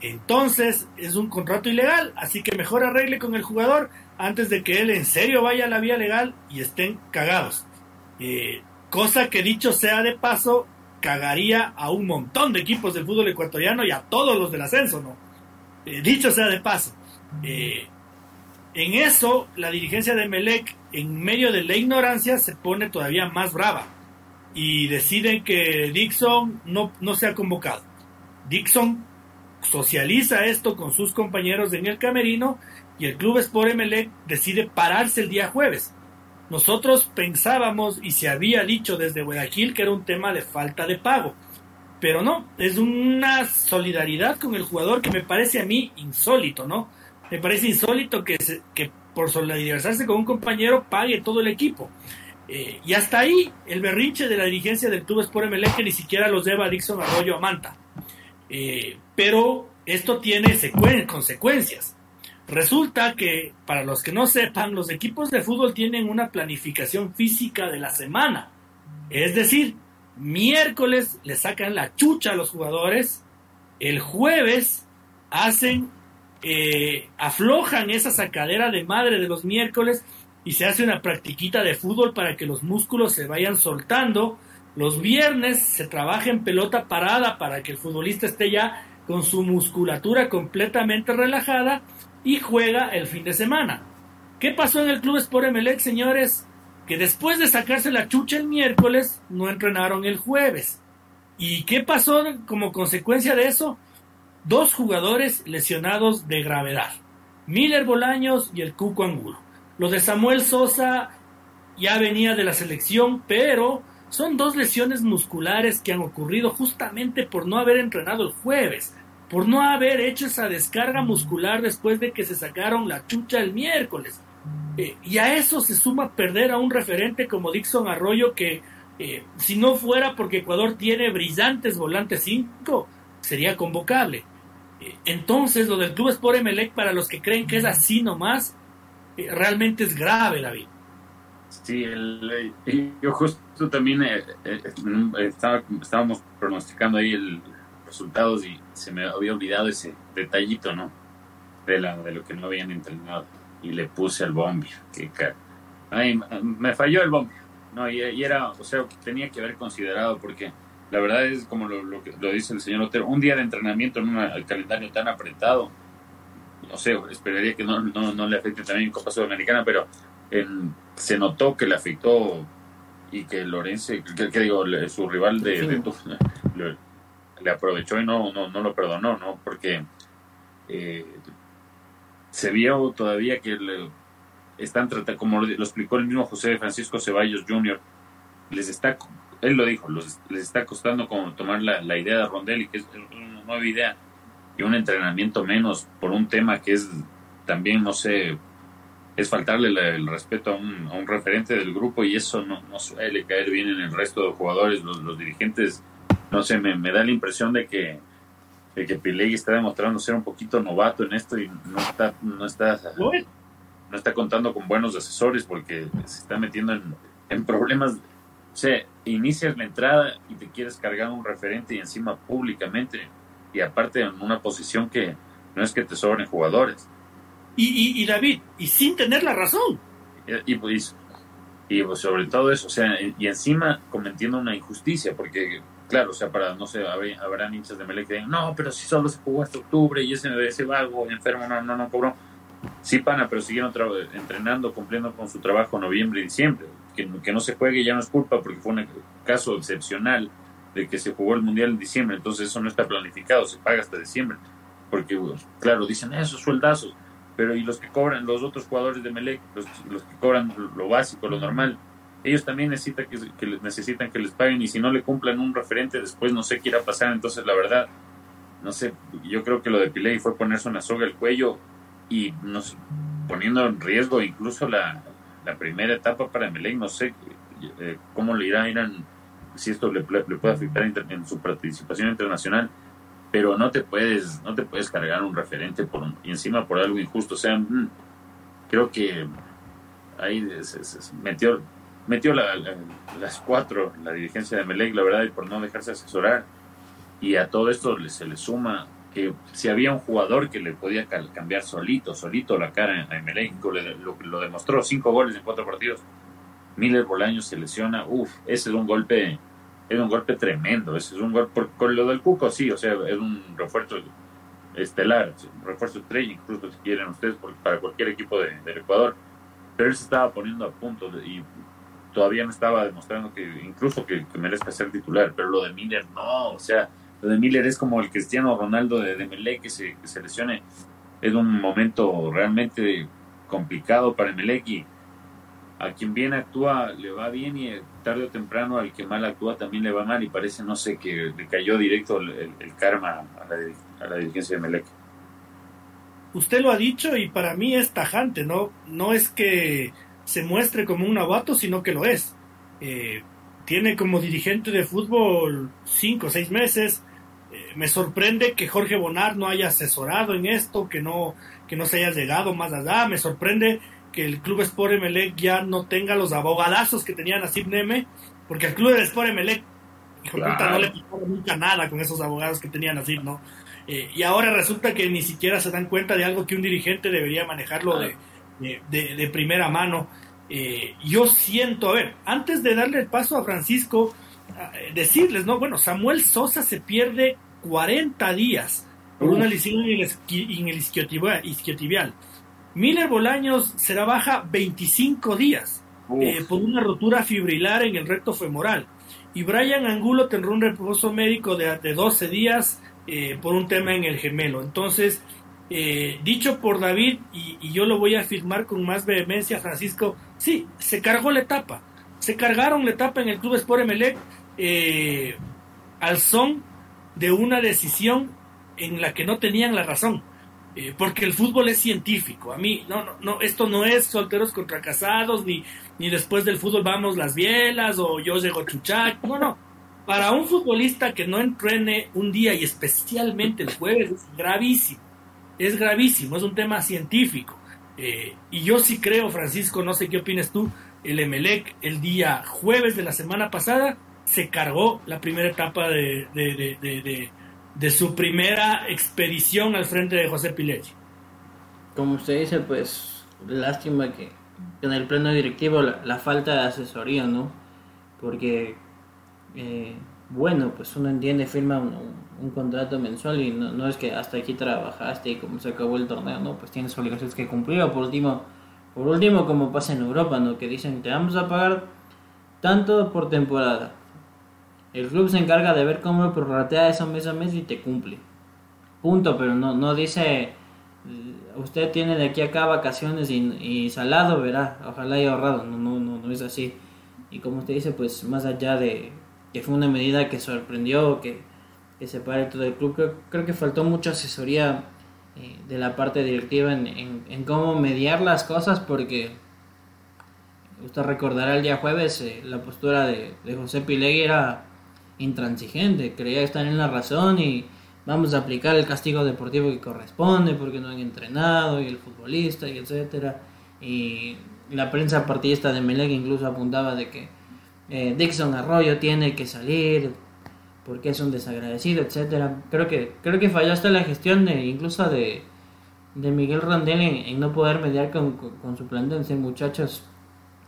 Entonces es un contrato ilegal, así que mejor arregle con el jugador antes de que él en serio vaya a la vía legal y estén cagados. Eh, cosa que dicho sea de paso, cagaría a un montón de equipos del fútbol ecuatoriano y a todos los del ascenso, ¿no? Eh, dicho sea de paso. Eh, en eso, la dirigencia de Melec, en medio de la ignorancia, se pone todavía más brava y deciden que Dixon no, no sea convocado. Dixon socializa esto con sus compañeros en el camerino y el club Sport Emelec decide pararse el día jueves. Nosotros pensábamos y se había dicho desde Guayaquil que era un tema de falta de pago, pero no, es una solidaridad con el jugador que me parece a mí insólito, ¿no? Me parece insólito que, se- que por solidarizarse con un compañero pague todo el equipo. Eh, y hasta ahí el berrinche de la dirigencia del Club Sport Emelec que ni siquiera los lleva a Dixon Arroyo a Manta. Eh, pero esto tiene secuen- consecuencias. Resulta que, para los que no sepan, los equipos de fútbol tienen una planificación física de la semana. Es decir, miércoles le sacan la chucha a los jugadores, el jueves hacen eh, aflojan esa sacadera de madre de los miércoles y se hace una practiquita de fútbol para que los músculos se vayan soltando. Los viernes se trabaja en pelota parada para que el futbolista esté ya con su musculatura completamente relajada y juega el fin de semana. ¿Qué pasó en el Club Sport Emelec, señores? Que después de sacarse la chucha el miércoles, no entrenaron el jueves. ¿Y qué pasó como consecuencia de eso? Dos jugadores lesionados de gravedad. Miller Bolaños y el Cuco Angulo. Lo de Samuel Sosa ya venía de la selección, pero son dos lesiones musculares que han ocurrido justamente por no haber entrenado el jueves, por no haber hecho esa descarga muscular después de que se sacaron la chucha el miércoles. Eh, y a eso se suma perder a un referente como Dixon Arroyo que eh, si no fuera porque Ecuador tiene brillantes volantes 5, sería convocable. Eh, entonces lo del Club Sport Emelec para los que creen que es así nomás, realmente es grave, David. Sí, el, yo justo también estábamos pronosticando ahí el resultados y se me había olvidado ese detallito, ¿no? De, la, de lo que no habían entrenado y le puse al bombi. Que Ay, me falló el bombi. No, y, era, o sea, tenía que haber considerado porque la verdad es como lo, lo, lo dice el señor Otero, un día de entrenamiento en un calendario tan apretado, no sé, esperaría que no, no, no le afecte también en Copa Sudamericana, pero se notó que le afectó y que Lorenzo, que, digo, su rival de, de le aprovechó y no, no, no lo perdonó, ¿no? Porque eh, se vio todavía que le están tratando, como lo explicó el mismo José Francisco Ceballos Jr., les está, él lo dijo, les está costando como tomar la, la idea de Rondelli, que es una nueva idea, y un entrenamiento menos por un tema que es también, no sé, es faltarle el respeto a un, a un, referente del grupo y eso no, no, suele caer bien en el resto de jugadores, los, los dirigentes, no sé, me, me, da la impresión de que de que está demostrando ser un poquito novato en esto y no está, no está, no está contando con buenos asesores porque se está metiendo en, en problemas. O sea, inicias la entrada y te quieres cargar un referente y encima públicamente y aparte en una posición que no es que te sobren jugadores. Y, y, David, y sin tener la razón. Y, pues, y pues sobre todo eso, o sea, y encima cometiendo una injusticia, porque claro, o sea, para, no sé, habrán hinchas de Melec que digan, no, pero si solo se jugó hasta octubre y ese, ese vago enfermo no, no, no cobró. Sí, pana, pero siguieron entrenando, cumpliendo con su trabajo noviembre y diciembre. Que, no se juegue ya no es culpa porque fue un caso excepcional de que se jugó el Mundial en diciembre, entonces eso no está planificado, se paga hasta diciembre. Porque, claro, dicen esos sueldazos, pero y los que cobran, los otros jugadores de Melec, los que cobran lo básico, lo normal, ellos también necesitan que, necesitan que les paguen y si no le cumplan un referente después no sé qué irá a pasar. Entonces, la verdad, no sé, yo creo que lo de Piley fue ponerse una soga al cuello y nos poniendo en riesgo incluso la, primera etapa para Melec. No sé eh, cómo le irá, irán, si esto le, le, puede afectar en, su participación internacional. Pero no te puedes, no te puedes cargar un referente por y encima por algo injusto. O sea, mm, creo que ahí se, se metió metió las cuatro la dirigencia de Melec, la verdad, y por no dejarse asesorar. Y a todo esto se le suma que si había un jugador que le podía cambiar solito, solito la cara a Melec, lo, lo, demostró, cinco goles en cuatro partidos. Miller Bolaños se lesiona, uff, ese es un golpe, es un golpe tremendo, ese es un golpe, con lo del Cuco sí, o sea, es un refuerzo estelar, refuerzo estrella, incluso si quieren ustedes, para cualquier equipo de, Ecuador, pero él se estaba poniendo a punto y todavía no estaba demostrando que incluso que, merezca ser titular, pero lo de Miller no, o sea, lo de Miller es como el Cristiano Ronaldo de, de que se, que se lesione, es un momento realmente complicado para Melec y a quien bien actúa le va bien y tarde o temprano al que mal actúa también le va mal y parece, no sé, que le cayó directo el, karma a la, a la dirigencia de Melec. Usted lo ha dicho y para mí es tajante, ¿no? No es que se muestre como un novato, sino que lo es. Eh, tiene como dirigente de fútbol cinco o seis meses. Eh, me sorprende que Jorge Bonar no haya asesorado en esto, que no, que no se haya llegado más allá. Me sorprende que el Club Sport Emelec ya no tenga los abogadazos que tenía Nasib Neme, porque al Club del Sport Emelec, hijo puta, no le pasó nunca nada con esos abogados que tenía Nasib, ¿no? y ahora resulta que ni siquiera se dan cuenta de algo que un dirigente debería manejarlo de, de, primera mano. yo siento, a ver, antes de darle el paso a Francisco, decirles, ¿no? Bueno, Samuel Sosa se pierde 40 días por una lesión en el, isquiotibial. Miller Bolaños será baja 25 días eh, por una rotura fibrilar en el recto femoral. Y Brian Angulo tendrá un reposo médico de, 12 días eh, por un tema en el gemelo. Entonces, eh, dicho por David, y, yo lo voy a afirmar con más vehemencia, Francisco, sí, se cargó la etapa. Se cargaron la etapa en el Club Sport Emelec al son de una decisión en la que no tenían la razón. Eh, porque el fútbol es científico. A mí, no, no, no, esto no es solteros contra casados, ni, ni después del fútbol vamos las bielas o yo llego chuchac. No, no. Para un futbolista que no entrene un día y especialmente el jueves es gravísimo. Es gravísimo, es un tema científico. Eh, y yo sí creo, Francisco, no sé qué opinas tú, el Emelec el día jueves de la semana pasada se cargó la primera etapa de, de, su primera expedición al frente de José Pileggi. Como usted dice, pues lástima que en el pleno directivo la, falta de asesoría, ¿no? Porque, eh, bueno, pues uno entiende, firma un, contrato mensual y no, es que hasta aquí trabajaste y como se acabó el torneo, ¿no? Pues tienes obligaciones que cumplir o por último, por último como pasa en Europa, ¿no? Que dicen, te vamos a pagar tanto por temporada el club se encarga de ver cómo prorratea eso mes a mes y te cumple. Punto, pero no, no dice, usted tiene de aquí acá vacaciones y, salado, verá, ojalá haya ahorrado. No, no, no, no es así. Y como usted dice, pues más allá de que fue una medida que sorprendió, que, que se pare todo el club, creo, que faltó mucha asesoría eh, de la parte directiva en, en, cómo mediar las cosas, porque usted recordará el día jueves eh, la postura de, de José Pilegui era intransigente, creía estar en la razón y vamos a aplicar el castigo deportivo que corresponde porque no han entrenado y el futbolista y etcétera. Y la prensa partidista de Melec incluso apuntaba de que eh, Dixon Arroyo tiene que salir porque es un desagradecido etcétera creo que creo que falló hasta la gestión de incluso de, de Miguel Rondel en, no poder mediar con, con, su plantel muchachos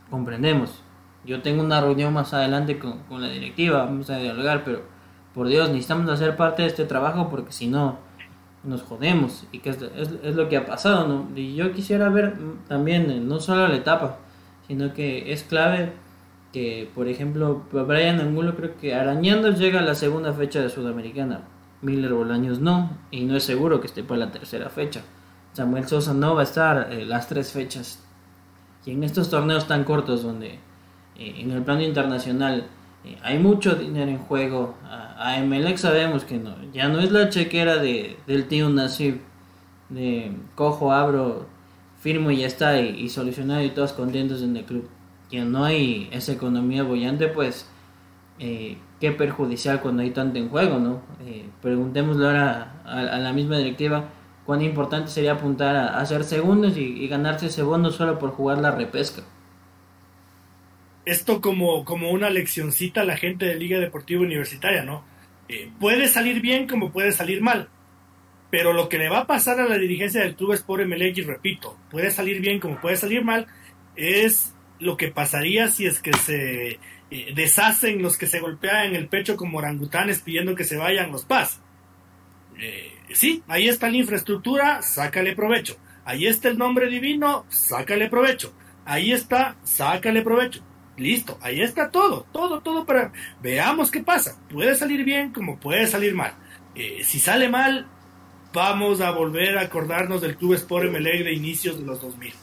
comprendemos yo tengo una reunión más adelante con, la directiva, vamos a dialogar, pero por Dios, necesitamos hacer parte de este trabajo porque si no, nos jodemos. Y que es, es, lo que ha pasado, ¿no? Y yo quisiera ver también, eh, no solo la etapa, sino que es clave que, por ejemplo, Brian Angulo creo que arañando llega a la segunda fecha de Sudamericana. Miller Bolaños no, y no es seguro que esté para la tercera fecha. Samuel Sosa no va a estar eh, las tres fechas. Y en estos torneos tan cortos donde eh, en el plano internacional eh, hay mucho dinero en juego. A, a sabemos que no, ya no es la chequera de, del tío Nasib, de cojo, abro, firmo y ya está, y, solucionado y todos contentos en el club. Que no hay esa economía bollante, pues eh, qué perjudicial cuando hay tanto en juego, ¿no? preguntémosle ahora a, la misma directiva cuán importante sería apuntar a, hacer segundos y, ganarse ese bono solo por jugar la repesca esto como, como una leccioncita a la gente de Liga Deportiva Universitaria, ¿no? Eh, puede salir bien como puede salir mal, pero lo que le va a pasar a la dirigencia del club MLX, y repito, puede salir bien como puede salir mal, es lo que pasaría si es que se eh, deshacen los que se golpean el pecho como orangutanes pidiendo que se vayan los paz. Eh, sí, ahí está la infraestructura, sácale provecho. Ahí está el nombre divino, sácale provecho. Ahí está, sácale provecho. Listo, ahí está todo, todo, todo para... Veamos qué pasa. Puede salir bien como puede salir mal. Eh, si sale mal, vamos a volver a acordarnos del Club Sport MLE de inicios de los 2000.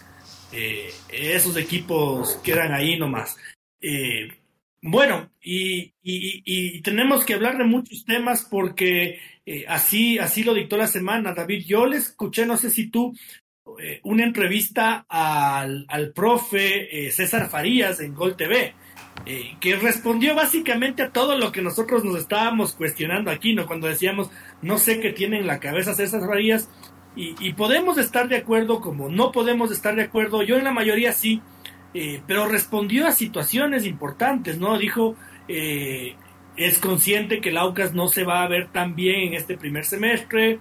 Eh, esos equipos quedan ahí nomás. Eh, bueno, y, tenemos que hablar de muchos temas porque así, así lo dictó la semana, David. Yo le escuché, no sé si tú eh, una entrevista al, al profe eh, César Farías en Gol TV, eh, que respondió básicamente a todo lo que nosotros nos estábamos cuestionando aquí, ¿no? Cuando decíamos, no sé qué tiene en la cabeza César Farías, y, podemos estar de acuerdo como no podemos estar de acuerdo, yo en la mayoría sí, pero respondió a situaciones importantes, ¿no? Dijo, es consciente que el Aucas no se va a ver tan bien en este primer semestre,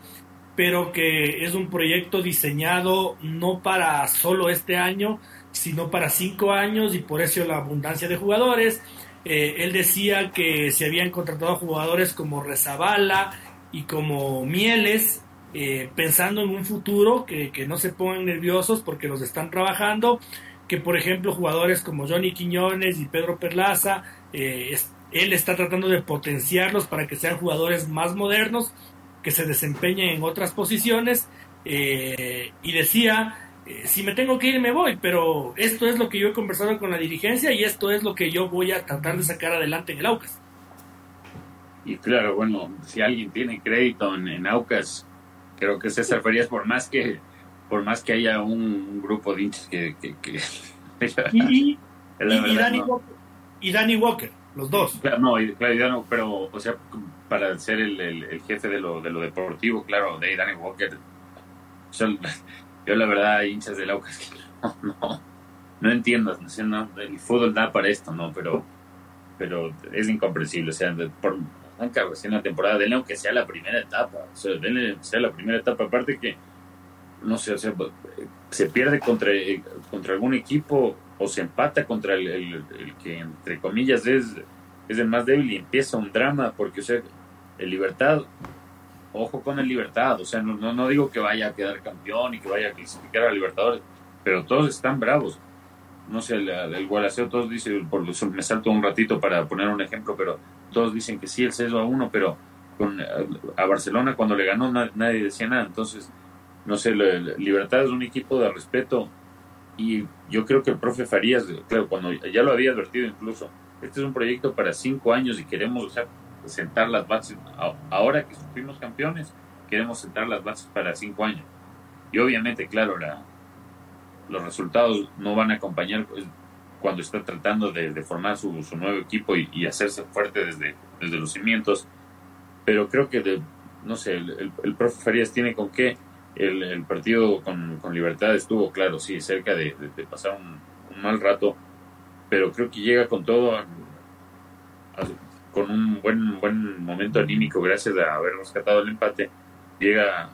pero que es un proyecto diseñado no para solo este año, sino para cinco años y por eso la abundancia de jugadores. Eh, él decía que se habían contratado jugadores como Rezabala y como Mieles, eh, pensando en un futuro, que, que, no se pongan nerviosos porque los están trabajando, que por ejemplo jugadores como Johnny Quiñones y Pedro Perlaza, eh, él está tratando de potenciarlos para que sean jugadores más modernos, que se desempeñen en otras posiciones, y decía eh, si me tengo que ir me voy, pero esto es lo que yo he conversado con la dirigencia y esto es lo que yo voy a tratar de sacar adelante en el Aucas. Y claro, bueno, si alguien tiene crédito en, Aucas, creo que César Ferías, por más que por más que haya un, grupo de hinchas que... y, Danny Walker, los dos. Claro, no, claro, pero, o sea, para ser el, jefe de lo, de lo deportivo, claro, de Danny Walker, son, yo la verdad, hinchas del Aucas, que no, no, no entiendo, no, el fútbol da para esto, ¿no? Pero, pero es incomprensible, o sea, por, en la temporada, denle aunque sea la primera etapa, o sea, denle sea la primera etapa, aparte que, no sé, o sea, se pierde contra, contra algún equipo o se empata contra el, el, que, entre comillas, es, es el más débil y empieza un drama, porque, o sea, el Libertad ojo con el Libertad, o sea, no, no, digo que vaya a quedar campeón y que vaya a clasificar a Libertadores, pero todos están bravos. No sé, el, el Gualaceo, todos dicen, por me salto un ratito para poner un ejemplo, pero todos dicen que sí, el 6 a 1, pero con, a Barcelona cuando le ganó nadie, decía nada. Entonces, no sé, Libertad es un equipo de respeto y yo creo que el profe Farías, claro, cuando ya lo había advertido incluso, este es un proyecto para cinco años y queremos, o sea, sentar las bases. Ahora que fuimos campeones, queremos sentar las bases para cinco años. Y obviamente, claro, la, los resultados no van a acompañar cuando está tratando de, formar su, nuevo equipo y, hacerse fuerte desde, desde los cimientos. Pero creo que, de, no sé, el, profe Farías tiene con qué. El, partido con, Libertad estuvo, claro, sí, cerca de, pasar un, mal rato, pero creo que llega con todo con un buen, buen momento anímico gracias a haber rescatado el empate, llega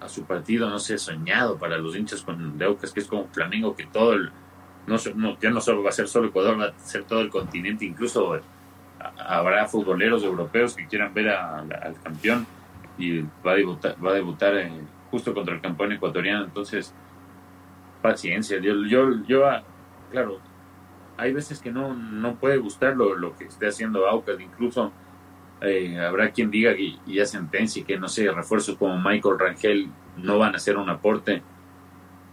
a, su partido, no sé, soñado para los hinchas con Deucas, que es como Flamengo, que todo el, no, no, ya no solo va a ser solo Ecuador, va a ser todo el continente, incluso habrá futboleros europeos que quieran ver al campeón y va a debutar, va a debutar eh, justo contra el campeón ecuatoriano, entonces paciencia, yo, yo, yo claro, hay veces que no, no puede gustar lo, que esté haciendo Aucas, incluso eh, habrá quien diga y, ya sentencia que no sé, refuerzos como Michael Rangel no van a hacer un aporte,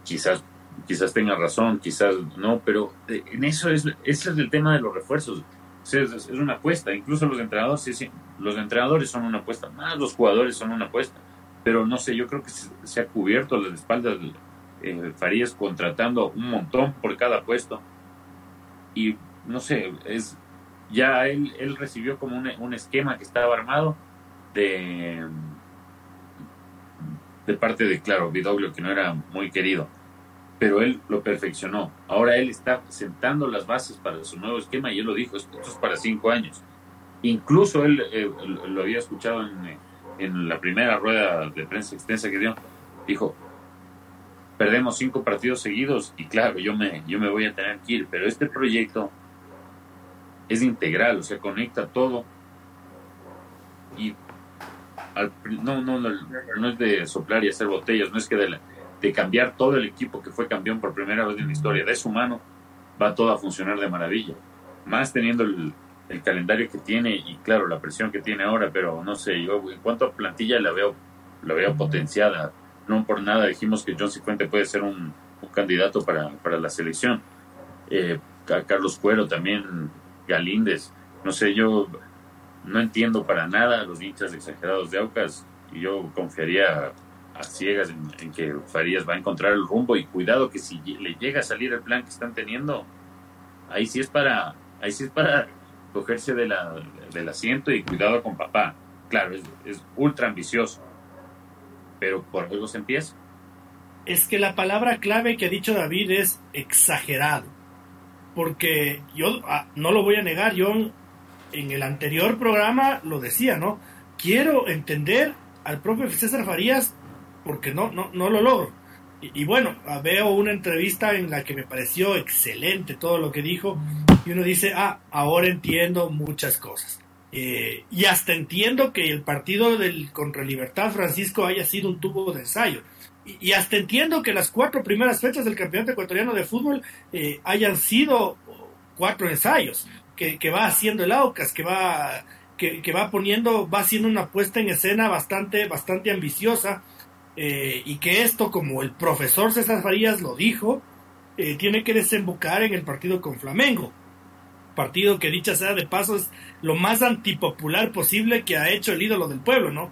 quizás quizás tenga razón, quizás no, pero eh, en eso es, ese es el tema de los refuerzos. Es, una apuesta, incluso los entrenadores, sí, los entrenadores son una apuesta, más los jugadores son una apuesta, pero no sé, yo creo que se, ha cubierto las espaldas eh, Farías contratando un montón por cada puesto. Y no sé, es ya él, él recibió como un, un esquema que estaba armado de, de parte de, claro, Vidoglio, que no era muy querido, pero él lo perfeccionó. Ahora él está sentando las bases para su nuevo esquema y él lo dijo, esto, es para cinco años. Incluso él eh, lo había escuchado en, en la primera rueda de prensa extensa que dio, dijo, perdemos cinco partidos seguidos y claro, yo me, yo me voy a tener que ir, pero este proyecto es integral, o sea, conecta todo y no, no, no, no es de soplar y hacer botellas, no es que de, de cambiar todo el equipo que fue campeón por primera vez en la historia, de su mano va todo a funcionar de maravilla, más teniendo el, el calendario que tiene y claro, la presión que tiene ahora, pero no sé, yo en cuanto a plantilla la veo, la veo potenciada. No por nada dijimos que John Cifuente puede ser un, candidato para, para, la selección. Eh, Carlos Cuero también, Galíndez, no sé, yo no entiendo para nada los hinchas exagerados de Aucas y yo confiaría a ciegas en, que Farías va a encontrar el rumbo y cuidado que si le llega a salir el plan que están teniendo, ahí sí es para, ahí sí es para cogerse de la, del asiento y cuidado con papá. Claro, es, ultra ambicioso, pero por algo se empieza. Es que la palabra clave que ha dicho David es exagerado. Porque yo ah, no lo voy a negar, yo en el anterior programa lo decía, ¿no? Quiero entender al profe César Farías porque no, no, no lo logro. Y, bueno, veo una entrevista en la que me pareció excelente todo lo que dijo y uno dice, ah, ahora entiendo muchas cosas. Eh, y hasta entiendo que el partido del contra Libertad Francisco haya sido un tubo de ensayo. Y, hasta entiendo que las cuatro primeras fechas del Campeonato Ecuatoriano de Fútbol eh, hayan sido cuatro ensayos que, que, va haciendo el Aucas, que va, que, que, va poniendo, va haciendo una puesta en escena bastante, bastante ambiciosa eh, y que esto, como el profesor César Farías lo dijo, eh, tiene que desembocar en el partido con Flamengo. Partido que dicha sea de paso es lo más antipopular posible que ha hecho el ídolo del pueblo, ¿no?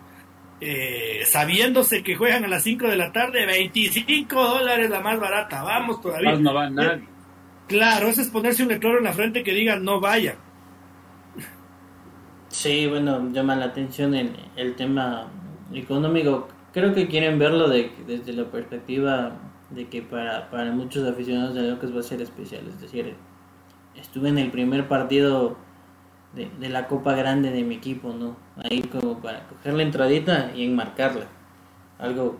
Eh, sabiéndose que juegan a las 5 de la tarde, 25 dólares la más barata, vamos todavía. no va nadie. Claro, eso es ponerse un letrero en la frente que diga no vaya. Sí, bueno, llama la atención el, el tema económico creo que quieren verlo de, desde la perspectiva de que para, para muchos aficionados de Locas va a ser especial. Es decir, estuve en el primer partido de, de, la Copa Grande de mi equipo, ¿no? Ahí como para coger la entradita y enmarcarla. Algo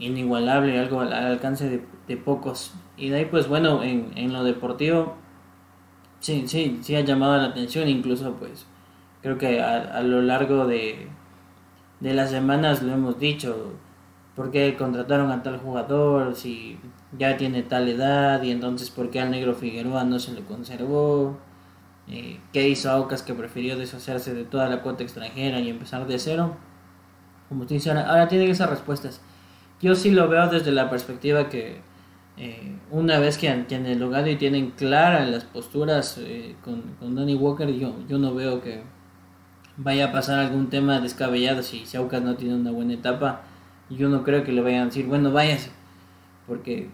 inigualable, algo al, alcance de, de, pocos. Y de ahí, pues bueno, en, en lo deportivo, sí, sí, sí ha llamado la atención, incluso pues creo que a, a lo largo de, de las semanas lo hemos dicho, por qué contrataron a tal jugador, si ya tiene tal edad y entonces por qué al negro Figueroa no se le conservó, eh, qué hizo Aucas que prefirió deshacerse de toda la cuota extranjera y empezar de cero. Como usted dice, ahora, tienen esas respuestas. Yo sí lo veo desde la perspectiva que eh, una vez que, en el lugar y tienen claras las posturas eh, con, con Danny Walker, yo, yo no veo que vaya a pasar algún tema descabellado si Aucas no tiene una buena etapa. Yo no creo que le vayan a decir, bueno, váyase, porque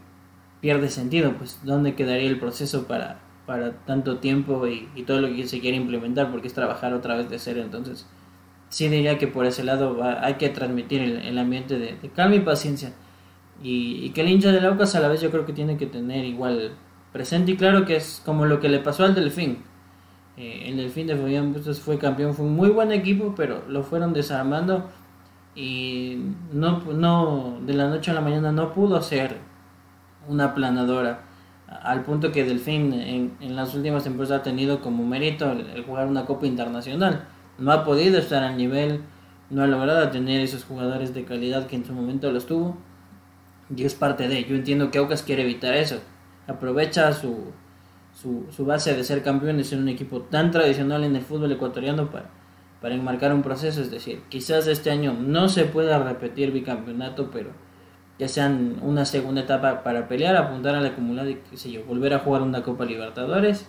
pierde sentido, pues dónde quedaría el proceso para, para tanto tiempo y, todo lo que se quiere implementar, porque es trabajar otra vez de cero. Entonces, sí diría que por ese lado hay que transmitir el, ambiente de, calma y paciencia. Y, que el hincha del Aucas a la vez yo creo que tiene que tener igual presente y claro que es como lo que le pasó al Delfín eh, el Delfín de Fabián Bustos fue campeón, fue un muy buen equipo, pero lo fueron desarmando y no, no de la noche a la mañana no pudo ser una planadora al punto que Delfín en, en las últimas temporadas ha tenido como mérito el, jugar una copa internacional. No ha podido estar al nivel no ha logrado tener esos jugadores de calidad que en su momento los tuvo y es parte de yo entiendo que Aucas quiere evitar eso. Aprovecha su su, base de ser campeones en un equipo tan tradicional en el fútbol ecuatoriano para, para enmarcar un proceso. Es decir, quizás este año no se pueda repetir bicampeonato, pero ya sean una segunda etapa para pelear, apuntar al acumulado y qué sé yo, volver a jugar una Copa Libertadores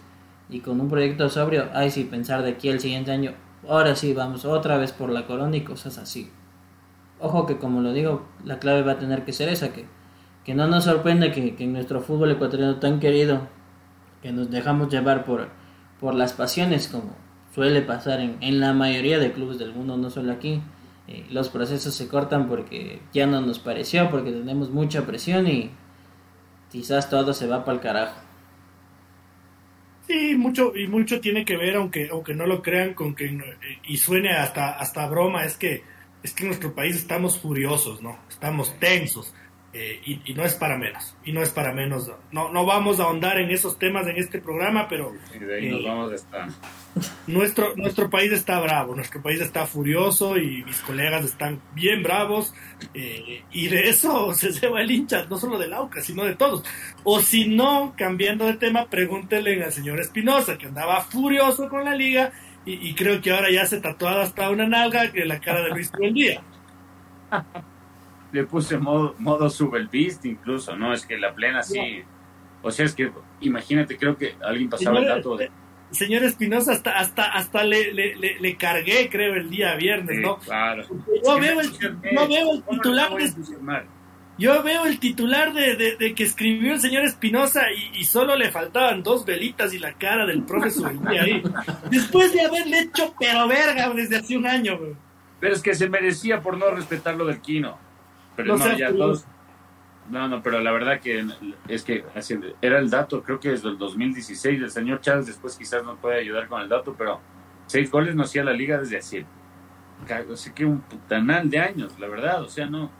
y con un proyecto sobrio, ay sí, pensar de aquí al siguiente año, ahora sí, vamos otra vez por la corona y cosas así. Ojo que como lo digo, la clave va a tener que ser esa, que, que no nos sorprende que, que en nuestro fútbol ecuatoriano tan querido que nos dejamos llevar por, por las pasiones, como suele pasar en, en la mayoría de clubes del mundo, no solo aquí. Eh, los procesos se cortan porque ya no nos pareció, porque tenemos mucha presión y quizás todo se va para el carajo. Sí, mucho y mucho tiene que ver, aunque aunque no lo crean, con que y suene hasta hasta broma, es que es que en nuestro país estamos furiosos, ¿no? Estamos tensos. Eh, y, no es para menos, y no es para menos. No, no vamos a ahondar en esos temas en este programa, pero... Eh, nuestro, nuestro país está bravo, nuestro país está furioso y mis colegas están bien bravos eh, y de eso se lleva el hincha, no solo del AUCA, sino de todos. O si no, cambiando de tema, pregúntenle al señor Espinosa, que andaba furioso con la liga y, creo que ahora ya se tatuado hasta una nalga que la cara de Luis Día le puse modo, modo beast incluso, ¿no? Es que la plena sí. O sea, es que imagínate, creo que alguien pasaba el dato de... Señor Espinosa, hasta, hasta, hasta le, le, le, cargué, creo, el día viernes, ¿no? Claro. Yo veo, el, veo el titular de, yo veo el titular de, de, que escribió el señor Espinosa y, y, solo le faltaban dos velitas y la cara del profesor ahí. Después de haberle hecho pero verga desde hace un año, Pero es que se merecía por no respetar lo del Quino. Pero no, ya todos... No, no, pero la verdad que es que era el dato, creo que es del 2016, el señor Chávez después quizás nos puede ayudar con el dato, pero seis goles no hacía la liga desde hace, sé que un putanal de años, la verdad, o sea, no,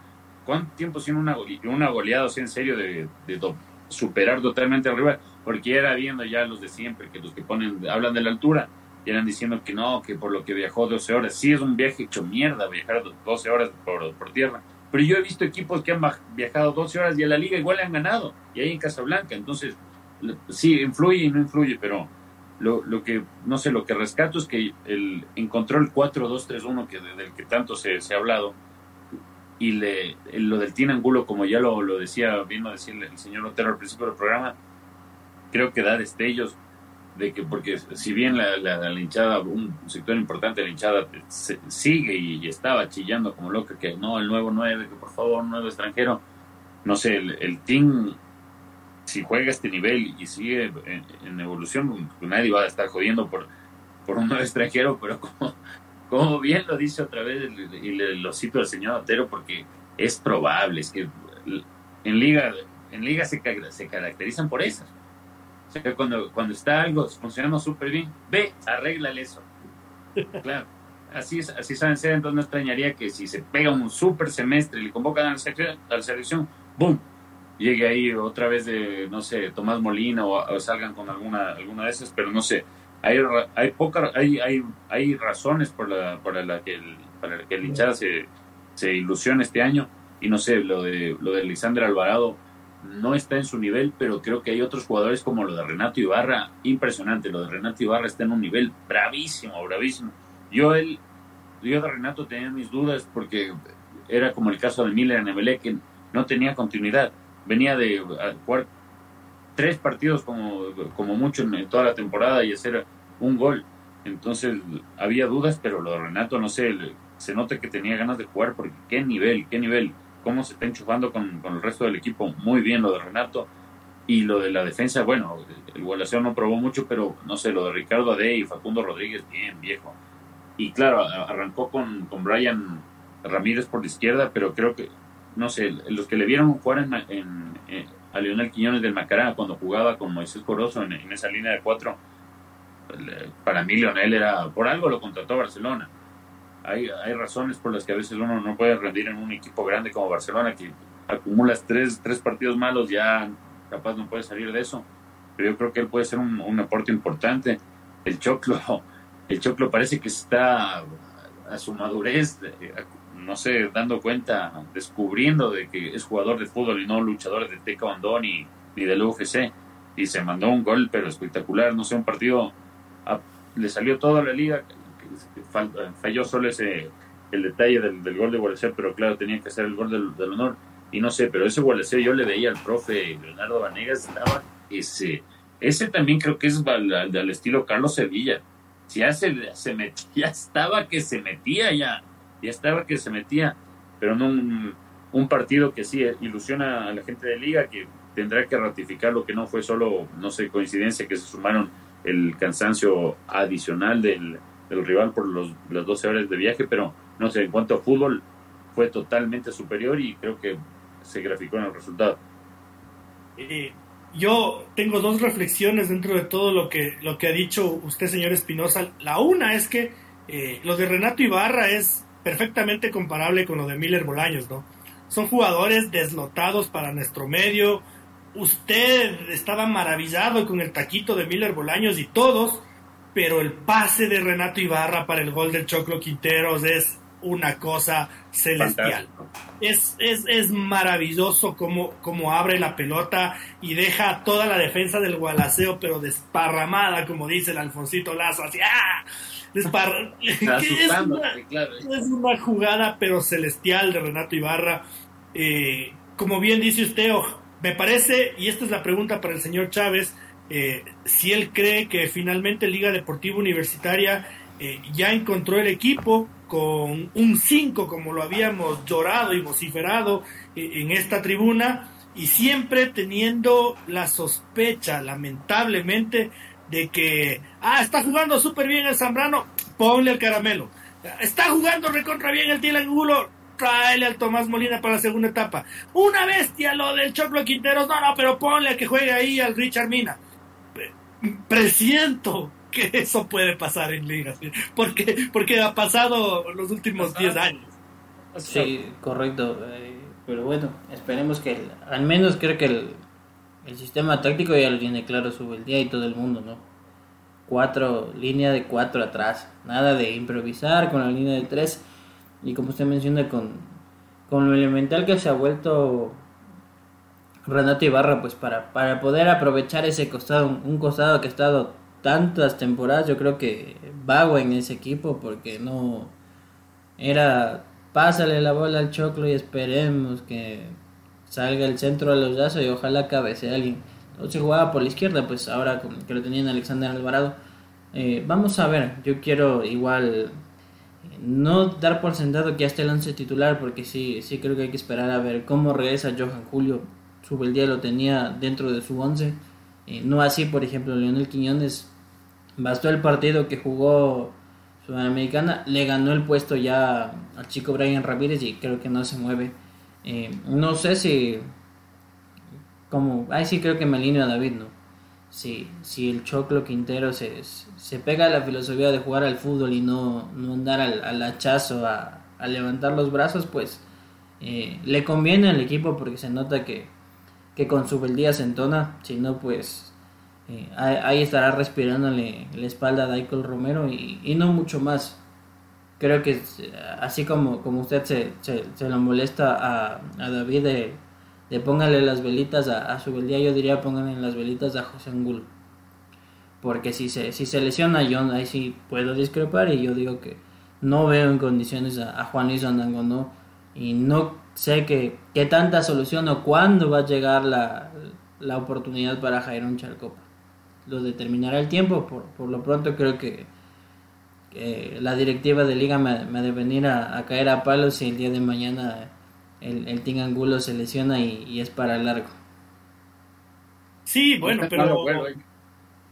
¿cuánto tiempo sin una, una goleada, o sea, en serio, de, de superar totalmente al rival? Porque era viendo ya los de siempre, que los que ponen, hablan de la altura, y eran diciendo que no, que por lo que viajó 12 horas, sí es un viaje hecho mierda viajar 12 horas por, por tierra, pero yo he visto equipos que han viajado 12 horas y a la liga igual le han ganado, y ahí en Casablanca, entonces sí, influye y no influye, pero lo, lo que, no sé, lo que rescato es que el, encontró el 4-2-3-1 que, del que tanto se, se ha hablado, y le, lo del Teen Angulo, como ya lo, decía, vino a decirle el señor Otero al principio del programa, creo que da destellos de que, porque si bien la, la, hinchada, un sector importante de la hinchada sigue y, estaba chillando como loca que no, el nuevo 9, que por favor, nuevo extranjero, no sé, el, el team si juega este nivel y sigue en, evolución, pues nadie va a estar jodiendo por, por un nuevo extranjero, pero como, como bien lo dice otra vez y le, lo cito al señor Otero porque es probable, es que en liga, en liga se, se caracterizan por eso. O sea, cuando, cuando está algo funcionando súper bien, ve, arréglale eso. Claro, así, así saben ser, entonces no extrañaría que si se pega un súper semestre y le convocan a la, a la selección, ¡boom! llegue ahí otra vez de, no sé, Tomás Molina o, salgan con alguna, alguna de esas, pero no sé, hay, hay, poca, hay, hay, hay razones por la, por la que el, para que el hinchada se, se ilusione este año y no sé, lo de, lo de Lisandro Alvarado no está en su nivel, pero creo que hay otros jugadores como lo de Renato Ibarra, impresionante, lo de Renato Ibarra está en un nivel bravísimo, bravísimo. Yo, él, yo de Renato tenía mis dudas porque era como el caso de Miller en Emelec, que no tenía continuidad venía de jugar tres partidos como, como mucho en, toda la temporada y hacer un gol. Entonces había dudas, pero lo de Renato, no sé, se nota que tenía ganas de jugar porque qué nivel, qué nivel, cómo se está enchufando con, con el resto del equipo, muy bien lo de Renato. Y lo de la defensa, bueno, el Gualaceo no probó mucho, pero no sé, lo de Ricardo Ade y Facundo Rodríguez, bien viejo. Y claro, arrancó con, con Brian Ramírez por la izquierda, pero creo que no sé, los que le vieron jugar en, en, a Leonel Quiñones del Macará cuando jugaba con Moisés Corozo en, esa línea de cuatro, para mí Leonel era, por algo lo contrató Barcelona. Hay, hay razones por las que a veces uno no puede rendir en un equipo grande como Barcelona, que acumulas tres, tres partidos malos, ya capaz no puede salir de eso. Pero yo creo que él puede ser un, un aporte importante. El Choclo, el Choclo parece que está a su madurez, no sé, dando cuenta, descubriendo de que es jugador de fútbol y no luchador de taekwondo ni, ni del UFC. Y se mandó un gol, pero espectacular, no sé, un partido, le salió toda la liga, falló solo ese, el detalle del, gol de Gualecer, pero claro, tenía que ser el gol del, honor. Y no sé, pero ese Gualecer yo le veía al profe Leonardo Vanegas, estaba ese, ese también creo que es al, estilo Carlos Sevilla. Ya se, metía, ya estaba que se metía ya ya estaba que se metía, pero no un, partido que sí ilusiona a la gente de liga, que tendrá que ratificar lo que no fue solo, no sé, coincidencia, que se sumaron el cansancio adicional del, rival por los, las 12 horas de viaje, pero no sé, en cuanto a fútbol, fue totalmente superior y creo que se graficó en el resultado. Eh, yo tengo dos reflexiones dentro de todo lo que, lo que ha dicho usted, señor Espinosa. La una es que eh, lo de Renato Ibarra es perfectamente comparable con lo de Miller Bolaños, ¿no? Son jugadores deslotados para nuestro medio. Usted estaba maravillado con el taquito de Miller Bolaños y todos, pero el pase de Renato Ibarra para el gol del Choclo Quinteros es una cosa celestial. Es, es, es, maravilloso como, como abre la pelota y deja toda la defensa del Gualaceo, pero desparramada, como dice el Alfonsito Lazo, así, ¡ah! es, una, jugada pero celestial de Renato Ibarra. Eh, como bien dice usted, me parece, y esta es la pregunta para el señor Chávez, eh, si él cree que finalmente Liga Deportiva Universitaria eh, ya encontró el equipo con un 5 como lo habíamos llorado y vociferado en esta tribuna y siempre teniendo la sospecha, lamentablemente, de que, ah, está jugando súper bien el Zambrano, ponle el caramelo. Está jugando recontra bien el Dylan Angulo, tráele al Tomás Molina para la segunda etapa. Una bestia lo del Choclo Quinteros, no, no, pero ponle a que juegue ahí al Richard Mina. Presiento porque eso puede pasar en ligas, porque, porque ha pasado los últimos 10 años. Sí, correcto. Eh, pero bueno, esperemos que al menos creo que el, el sistema táctico ya lo tiene claro su el día y todo el mundo, ¿no? Cuatro, línea de cuatro atrás, nada de improvisar con la línea de tres y como usted menciona con, con lo elemental que se ha vuelto Renato Ibarra, pues para, para poder aprovechar ese costado, un costado que ha estado tantas temporadas, yo creo que vago en ese equipo porque no era pásale la bola al choclo y esperemos que salga el centro a los brazos y ojalá cabece alguien. Entonces jugaba por la izquierda, pues ahora que lo tenía en Alexander Alvarado. Eh, vamos a ver, yo quiero igual no dar por sentado que ya esté el once titular porque sí, sí creo que hay que esperar a ver cómo regresa Johan Julio. Su día lo tenía dentro de su once. Eh, no así, por ejemplo, Leonel Quiñones. Bastó el partido que jugó Sudamericana, le ganó el puesto ya al chico Brian Ramírez y creo que no se mueve. Eh, no sé si. Como. Ahí sí creo que me alineo a David, ¿no? Si, si el Choclo Quintero se, se pega a la filosofía de jugar al fútbol y no, no andar al, hachazo a, levantar los brazos, pues eh, le conviene al equipo porque se nota que, que con su beldía se entona. Si no, pues eh, ahí estará respirándole la espalda a Daikol Romero y, y, no mucho más. Creo que así como, como usted se, se, lo molesta a, a David de, de, póngale las velitas a, a su beldía, yo diría pónganle las velitas a José Angulo. Porque si se, si se lesiona, yo ahí sí puedo discrepar y yo digo que no veo en condiciones a, a Juan Luis Andango, no. Y no sé que, que tanta solución o cuándo va a llegar la, la oportunidad para Jairón Charcopa lo determinará el tiempo. Por, por lo pronto creo que, la directiva de liga me, ha de venir a, caer a palos si el día de mañana el, el Tingangulo se lesiona y, es para largo. Sí, bueno, pero...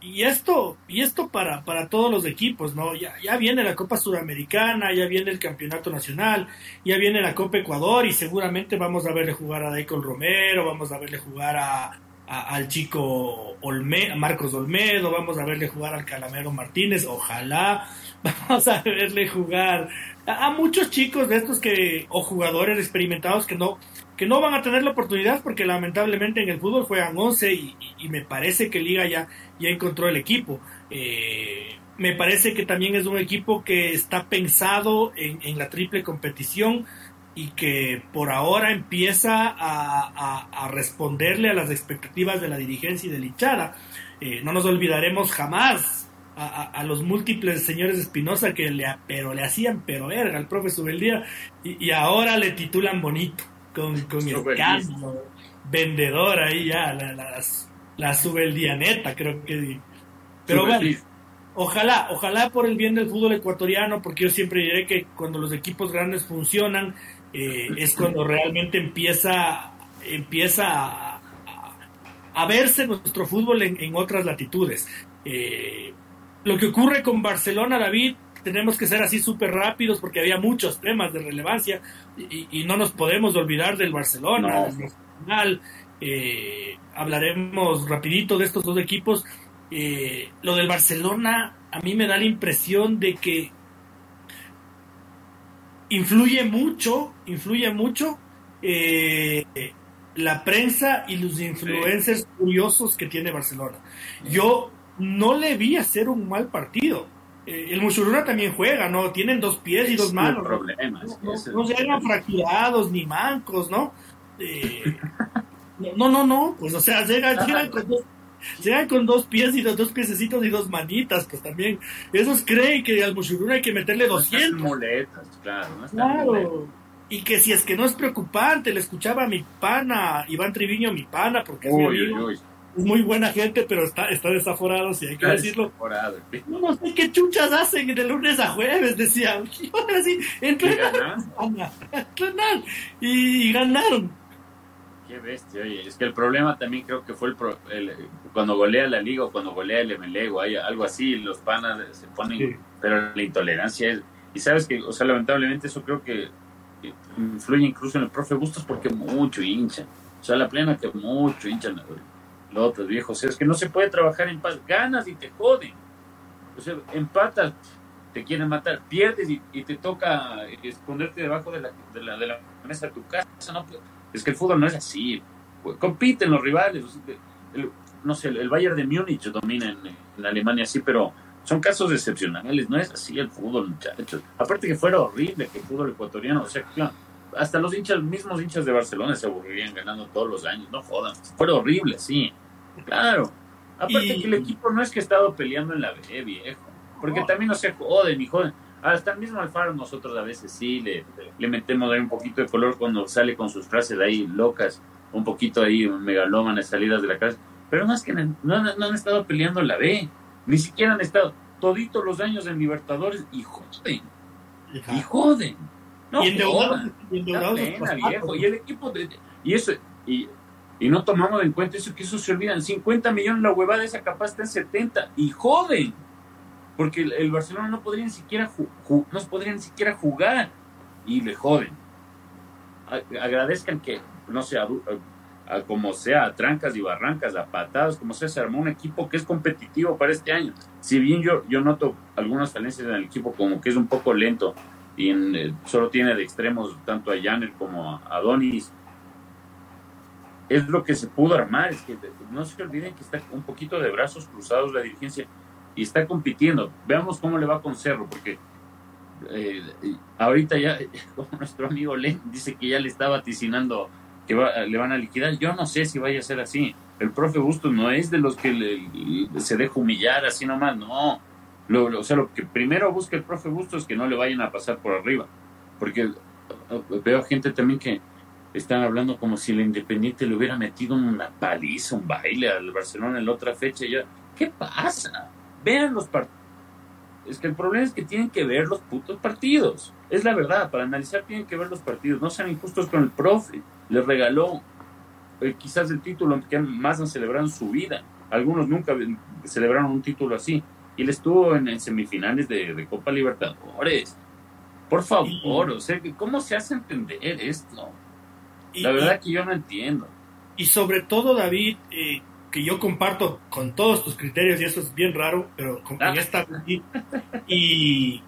Y esto, y esto para, para todos los equipos, ¿no? Ya, ya viene la Copa Sudamericana, ya viene el Campeonato Nacional, ya viene la Copa Ecuador y seguramente vamos a verle jugar a Daikon Romero, vamos a verle jugar a, al chico Olme, Marcos Olmedo, vamos a verle jugar al Calamero Martínez, ojalá, vamos a verle jugar a, muchos chicos de estos que, o jugadores experimentados que no, que no van a tener la oportunidad porque lamentablemente en el fútbol juegan 11 y, me parece que Liga ya, ya encontró el equipo. Eh, me parece que también es un equipo que está pensado en, la triple competición y que por ahora empieza a, responderle a las expectativas de la dirigencia y de hinchada. Eh, no nos olvidaremos jamás a, los múltiples señores Espinosa que le, pero le hacían pero verga al profe Subeldía y, y ahora le titulan bonito con, con el cambio vendedor ahí ya la, la, la neta creo que pero bueno ojalá ojalá por el bien del fútbol ecuatoriano porque yo siempre diré que cuando los equipos grandes funcionan eh, es cuando realmente empieza, empieza a, verse nuestro fútbol en, otras latitudes. Eh, lo que ocurre con Barcelona, David, tenemos que ser así súper rápidos porque había muchos temas de relevancia y, no nos podemos olvidar del Barcelona, eh, hablaremos rapidito de estos dos equipos. lo del Barcelona a mí me da la impresión de que influye mucho, influye mucho eh, la prensa y los influencers curiosos que tiene Barcelona. Yo no le vi hacer un mal partido. Eh, el Musuruna también juega, ¿no? Tienen dos pies y dos manos. ¿no? no, se hagan fracturados ni mancos, ¿no? Eh, no, no, no, pues o sea, llegan con dos Llegan con dos pies y dos, dos piececitos y dos manitas, pues también. Esos creen que al Mushuruna hay que meterle 200. muletas, claro. claro. Y que si es que no es preocupante, le escuchaba a mi pana, Iván Triviño, mi pana, porque es Es muy buena gente, pero está, está desaforado, si hay que decirlo. No, no sé qué chuchas hacen de lunes a jueves, decían. Y ahora sí, y, y ganaron. Qué bestia, oye. Es que el problema también creo que fue el, cuando golea la liga o cuando golea el MLE o hay algo así, los panas se ponen, pero la intolerancia es, y sabes que, o sea, lamentablemente eso creo que influye incluso en el profe Bustos porque mucho hincha, o sea, la plena que mucho hincha los otros viejos, es que no se puede trabajar en paz, ganas y te joden, O sea, empatas, te quieren matar, pierdes y, te toca esconderte debajo de la, de la, de la mesa de tu casa. ¿no? Es que el fútbol no es así. Compiten los rivales. no sé, el Bayern de Múnich domina en, Alemania, sí, pero son casos excepcionales, no es así el fútbol, muchachos. Aparte que fuera horrible que el fútbol ecuatoriano, o sea, hasta los hinchas, mismos hinchas de Barcelona se aburrirían ganando todos los años, no jodan, fuera horrible, sí, claro. Aparte que el equipo no es que ha estado peleando en la B, viejo, porque también no se joden y joden. Hasta el mismo Alfaro nosotros a veces sí le, le metemos ahí un poquito de color cuando sale con sus frases ahí locas, un poquito ahí megalómanas salidas de la casa. Pero no es que no, no han estado peleando en la B ni siquiera han estado toditos los años en Libertadores y joden. Y joden. No, y endeudados, viejo. Y el equipo de, y eso y, y, no tomamos en cuenta eso que eso se olvidan. 50 millones la huevada esa capaz está en 70 y joden. Porque el, Barcelona no podría ni siquiera no podría ni siquiera jugar y le joden. Agradezcan que no sea como sea, a trancas y barrancas, a patadas, como sea, se armó un equipo que es competitivo para este año. Si bien yo, yo noto algunas falencias en el equipo, como que es un poco lento y eh, solo tiene de extremos tanto a Janet como a Donis, es lo que se pudo armar. Es que no se olviden que está un poquito de brazos cruzados la dirigencia y está compitiendo. Veamos cómo le va con Cerro, porque eh, ahorita ya, como nuestro amigo Len dice que ya le está vaticinando que le van a liquidar. Yo no sé si vaya a ser así. El profe Bustos no es de los que se deja humillar así nomás, no. Lo, o sea, lo que primero busca el profe Bustos es que no le vayan a pasar por arriba. Porque veo gente también que están hablando como si el Independiente le hubiera metido una paliza, un baile al Barcelona en la otra fecha. Ya. ¿Qué pasa? Vean los partidos. Es que el problema es que tienen que ver los putos partidos. Es la verdad, para analizar tienen que ver los partidos. No sean injustos con el profe les regaló eh, quizás el título que más han celebrado en su vida. Algunos nunca celebraron un título así. Y él estuvo en, semifinales de, Copa Libertadores. Por favor, o sea, ¿cómo se hace entender esto? La verdad que yo no entiendo. Y sobre todo, David, eh, que yo comparto con todos tus criterios, y eso es bien raro, pero con ah. esta... Y,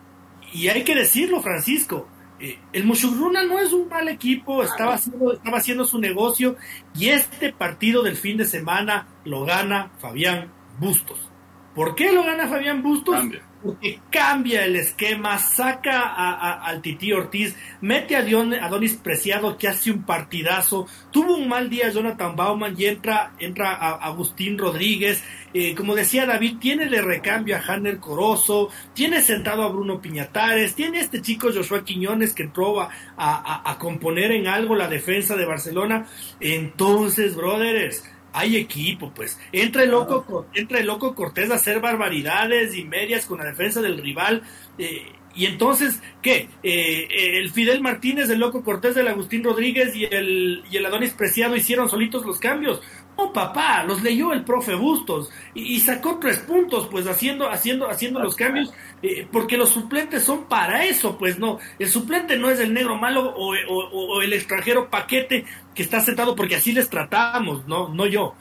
y hay que decirlo, Francisco, eh, el Mushugruna no es un mal equipo, estaba haciendo, estaba haciendo su negocio y este partido del fin de semana lo gana Fabián Bustos. ¿Por qué lo gana Fabián Bustos? Porque cambia el esquema, saca a, al Tití Ortiz, mete a, Donis Preciado que hace un partidazo, tuvo un mal día Jonathan Bauman y entra, entra a, Agustín Rodríguez, eh, como decía David, tiene de recambio a Hanner Corozo, tiene sentado a Bruno Piñatares, tiene este chico Joshua Quiñones que entró a, a componer en algo la defensa de Barcelona, entonces, brothers, hay equipo, pues. Entra el loco, entra el loco Cortés a hacer barbaridades y medias con la defensa del rival. Eh, y entonces, ¿qué? Eh, el Fidel Martínez, el loco Cortés del Agustín Rodríguez y el, y el Adonis Preciado hicieron solitos los cambios. Oh, papá, los leyó el profe Bustos y, sacó tres puntos, pues haciendo, haciendo, haciendo los cambios, eh, porque los suplentes son para eso, pues no. El suplente no es el negro malo o, o el extranjero paquete que está sentado porque así les tratamos, no, no yo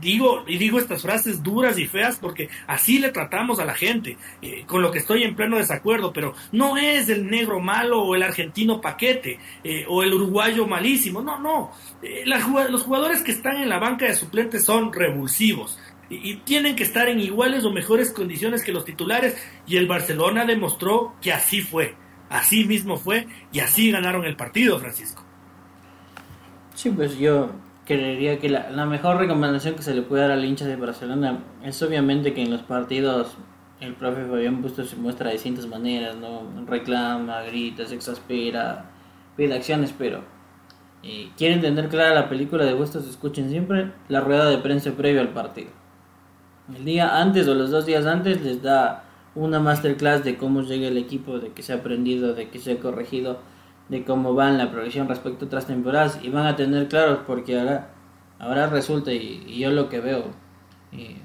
digo y digo estas frases duras y feas porque así le tratamos a la gente, eh, con lo que estoy en pleno desacuerdo, pero no es el negro malo o el argentino paquete eh, o el uruguayo malísimo, no, no, eh, los jugadores que están en la banca de suplentes son revulsivos y, tienen que estar en iguales o mejores condiciones que los titulares y el Barcelona demostró que así fue, así mismo fue y así ganaron el partido, Francisco. Sí, pues yo creería que la, mejor recomendación que se le puede dar al hincha de Barcelona es obviamente que en los partidos el profe Fabián Bustos se muestra de distintas maneras, ¿no? Reclama, grita, se exaspera, pide acciones, pero eh, quieren entender clara la película de Bustos, escuchen siempre la rueda de prensa previo al partido. El día antes o los dos días antes les da una masterclass de cómo llega el equipo, de que se ha aprendido, de que se ha corregido de cómo va en la progresión respecto a otras temporadas y van a tener claros porque ahora, ahora resulta y, yo lo que veo eh,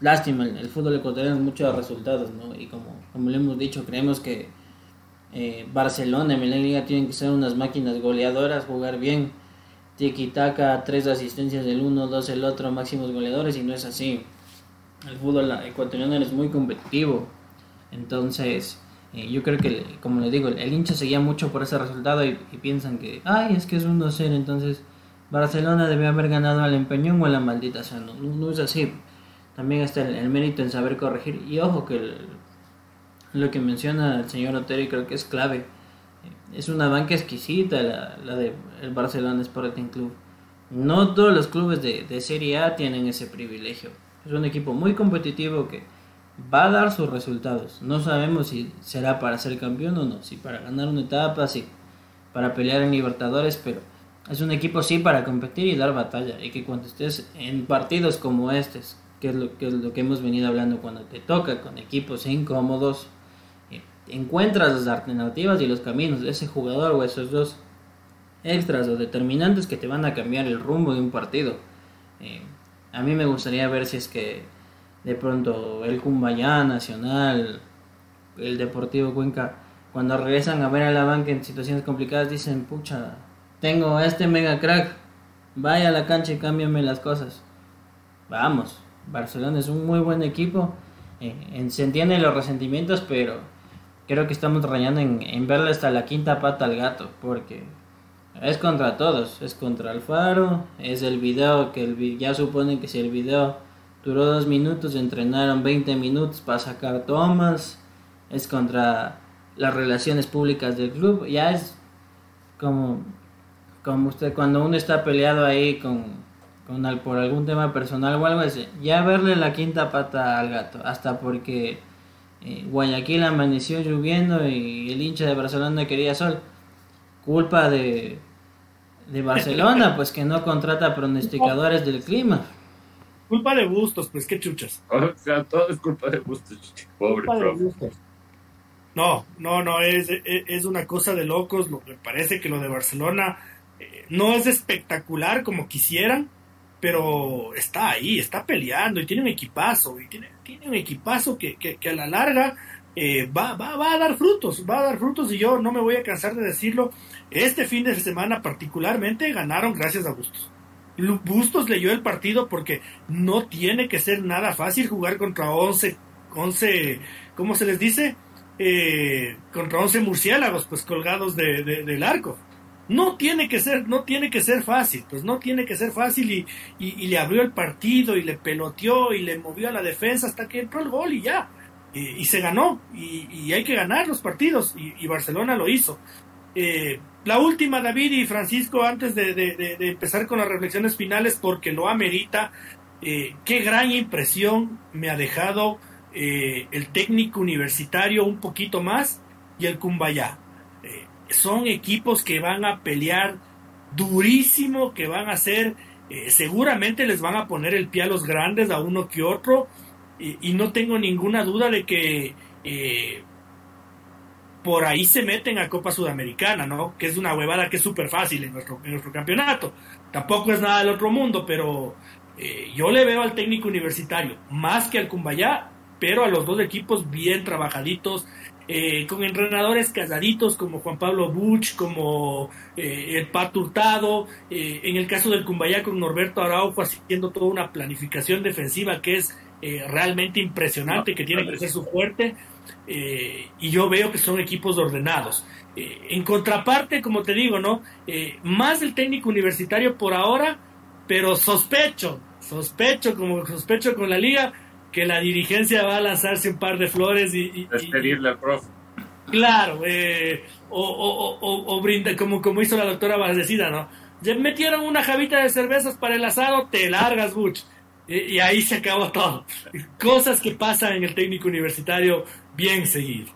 lástima el, fútbol ecuatoriano es muchos resultados ¿no? y como, como le hemos dicho creemos que eh, Barcelona en la liga tienen que ser unas máquinas goleadoras jugar bien tiki taka tres asistencias del uno dos el otro máximos goleadores y no es así el fútbol ecuatoriano es muy competitivo. Entonces, eh, yo creo que, como les digo, el, hincha seguía mucho por ese resultado y, piensan que, ay, es que es un 2-0, entonces Barcelona debe haber ganado al empeñón o a la maldita. O no, no es así. También está el, mérito en saber corregir. Y ojo que lo que menciona el señor Otero creo que es clave. Es una banca exquisita la, la de el Barcelona Sporting Club. No todos los clubes de, de Serie A tienen ese privilegio. Es un equipo muy competitivo que va a dar sus resultados. No sabemos si será para ser campeón o no, si para ganar una etapa, si para pelear en Libertadores, pero es un equipo sí para competir y dar batalla. Y que cuando estés en partidos como estos, que es lo que, es lo que hemos venido hablando, cuando te toca con equipos incómodos, eh, encuentras las alternativas y los caminos de ese jugador o esos dos extras o determinantes que te van a cambiar el rumbo de un partido. Eh, a mí me gustaría ver si es que de pronto el Cumbayá Nacional, el Deportivo Cuenca, cuando regresan a ver a la banca en situaciones complicadas, dicen, pucha, tengo este mega crack, vaya a la cancha y cámbiame las cosas. Vamos, Barcelona es un muy buen equipo, eh, se entienden los resentimientos, pero creo que estamos rayando en, en verle hasta la quinta pata al gato, porque es contra todos, es contra Alfaro, es el video que el, ya suponen que si el video duró dos minutos, entrenaron 20 minutos para sacar tomas, es contra las relaciones públicas del club, ya es como, como usted, cuando uno está peleado ahí con, con por algún tema personal o algo así, ya verle la quinta pata al gato, hasta porque eh, Guayaquil amaneció lloviendo y el hincha de Barcelona quería sol culpa de, de Barcelona, pues que no contrata pronosticadores del clima. Culpa de Bustos, pues qué chuchas. O sea, todo es culpa de Bustos, pobre No, no, no, es, es, una cosa de locos. Lo, me parece que lo de Barcelona eh, no es espectacular como quisieran, pero está ahí, está peleando y tiene un equipazo, y tiene, tiene un equipazo que, que, que a la larga eh, va, va, va, a dar frutos, va a dar frutos y yo no me voy a cansar de decirlo. Este fin de semana particularmente ganaron gracias a Bustos. Bustos leyó el partido porque no tiene que ser nada fácil jugar contra 11, 11 ¿cómo se les dice? Eh, contra 11 murciélagos pues colgados de, del arco. No tiene que ser, no tiene que ser fácil, pues no tiene que ser fácil y, y le abrió el partido y le peloteó y le movió a la defensa hasta que entró el gol y ya y se ganó, y, hay que ganar los partidos, y, Barcelona lo hizo. Eh, la última, David y Francisco, antes de, empezar con las reflexiones finales, porque lo amerita, eh, qué gran impresión me ha dejado eh, el técnico universitario un poquito más y el Cumbayá. son equipos que van a pelear durísimo, que van a ser, seguramente les van a poner el pie a los grandes, a uno que otro, y, no tengo ninguna duda de que eh, por ahí se meten a Copa Sudamericana, ¿no? Que es una huevada que es súper fácil en nuestro, en nuestro campeonato. Tampoco es nada del otro mundo, pero eh, yo le veo al técnico universitario más que al Cumbayá, pero a los dos equipos bien trabajaditos, eh, con entrenadores casaditos como Juan Pablo Buch, como el Pat Hurtado, en el caso del Cumbayá con Norberto Araujo haciendo toda una planificación defensiva que es eh, realmente impresionante que tiene que ser su fuerte eh, y yo veo que son equipos ordenados. Eh, en contraparte, como te digo, ¿no? más el técnico universitario por ahora, pero sospecho, sospecho, como sospecho con la liga, que la dirigencia va a lanzarse un par de flores y... Despedirle al profe. Claro, o, o, o, o, brinda, como, como hizo la doctora Valdecida, ¿no? Metieron una javita de cervezas para el asado, te largas, Butch. Y, ahí se acabó todo. Cosas que pasan en el técnico universitario bien seguido.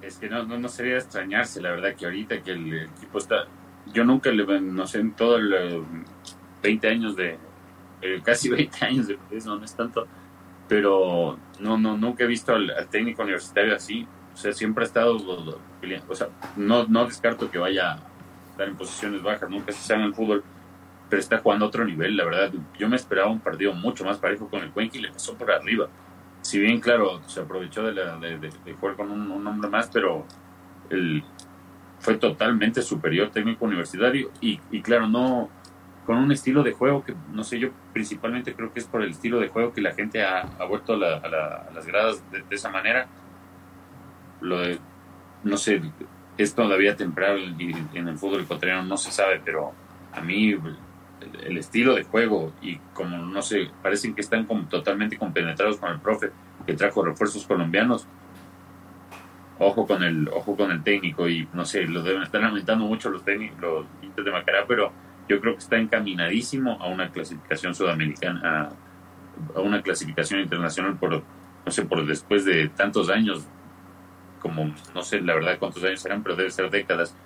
Es que no, no, sería extrañarse, la verdad, que ahorita que el equipo está. Yo nunca le. No sé, en todo el. 20 años de. casi 20 años de eso, no es tanto. Pero no, no, nunca he visto al, técnico universitario así. O sea, siempre ha estado. O sea, no, no descarto que vaya a estar en posiciones bajas, nunca se sea en el fútbol pero está jugando a otro nivel, la verdad. Yo me esperaba un partido mucho más parejo con el Cuenca y le pasó por arriba. Si bien, claro, se aprovechó de, la, de, jugar con un, hombre más, pero el, fue totalmente superior técnico universitario y, claro, no, con un estilo de juego que, no sé, yo principalmente creo que es por el estilo de juego que la gente ha, vuelto a, las gradas de, esa manera. Lo de, no sé, es todavía temprano y en el fútbol ecuatoriano no se sabe, pero a mí el, estilo de juego y como, no sé, parecen que están totalmente compenetrados con el profe que trajo refuerzos colombianos. Ojo con el, ojo con el técnico y no sé, lo deben estar lamentando mucho los técnicos, los de Macará, pero yo creo que está encaminadísimo a una clasificación sudamericana, a, una clasificación internacional por, no sé, por después de tantos años, como no sé la verdad cuántos años serán, pero debe ser décadas.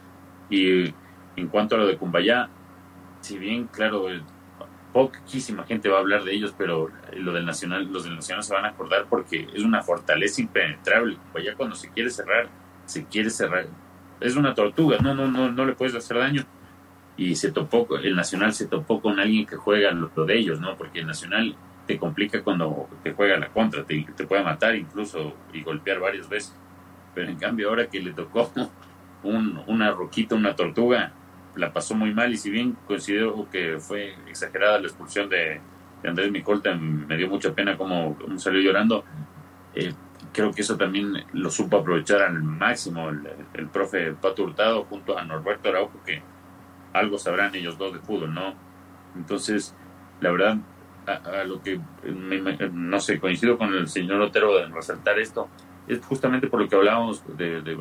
Y en cuanto a lo de Cumbayá, si bien, claro, poquísima gente va a hablar de ellos, pero lo del Nacional, los del Nacional se van a acordar porque es una fortaleza impenetrable. Cumbayá cuando se quiere cerrar, se quiere cerrar. Es una tortuga, no, no, no, no le puedes hacer daño y se topó, el Nacional se topó con alguien que juega lo, de ellos, ¿no? Porque el Nacional te complica cuando te juega la contra, te, te puede matar incluso y golpear varias veces. Pero en cambio ahora que le tocó un, una roquita, una tortuga, la pasó muy mal y si bien considero que fue exagerada la expulsión de, Andrés Micolta, me dio mucha pena cómo, salió llorando. Eh, creo que eso también lo supo aprovechar al máximo el, el profe Pato Hurtado junto a Norberto Araujo, que algo sabrán ellos dos de fútbol, ¿no? Entonces, la verdad, a, lo que no sé, coincido con el señor Otero de resaltar esto, es justamente por lo que hablábamos de, de,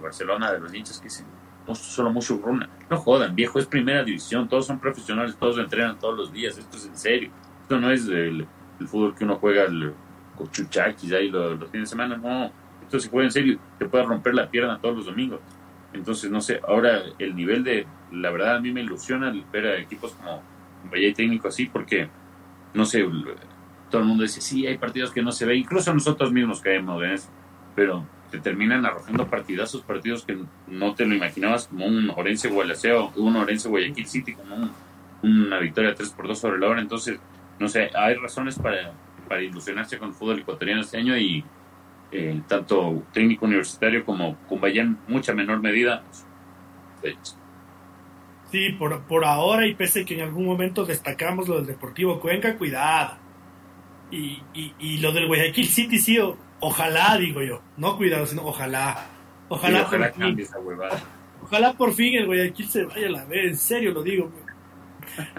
Barcelona, de los hinchas que dicen, solo mucho runa, no jodan, viejo, es primera división, todos son profesionales, todos entrenan todos los días, esto es en serio, esto no es el, fútbol que uno juega con chuchaquis ahí los, los fines de semana, no, esto se juega en serio, te puede romper la pierna todos los domingos. Entonces, no sé, ahora el nivel de, la verdad a mí me ilusiona ver a equipos como Valle Técnico así, porque, no sé, todo el mundo dice, sí, hay partidos que no se ve, incluso nosotros mismos caemos en eso, pero te terminan arrojando partidazos, partidos que no te lo imaginabas, como un Orense Gualaceo, un Orense Guayaquil City, como una victoria 3 por 2 sobre la hora, entonces, no sé, hay razones para, para ilusionarse con el fútbol ecuatoriano este año y eh, tanto técnico universitario como Cumbayá en mucha menor medida. Sí, por, por ahora y pese que en algún momento destacamos lo del Deportivo Cuenca, cuidado. Y, y, lo del Guayaquil City, sí, ojalá, digo yo, no cuidado, sino ojalá. Ojalá, ojalá por fin. Ojalá por fin el Guayaquil se vaya a la vez, en serio lo digo.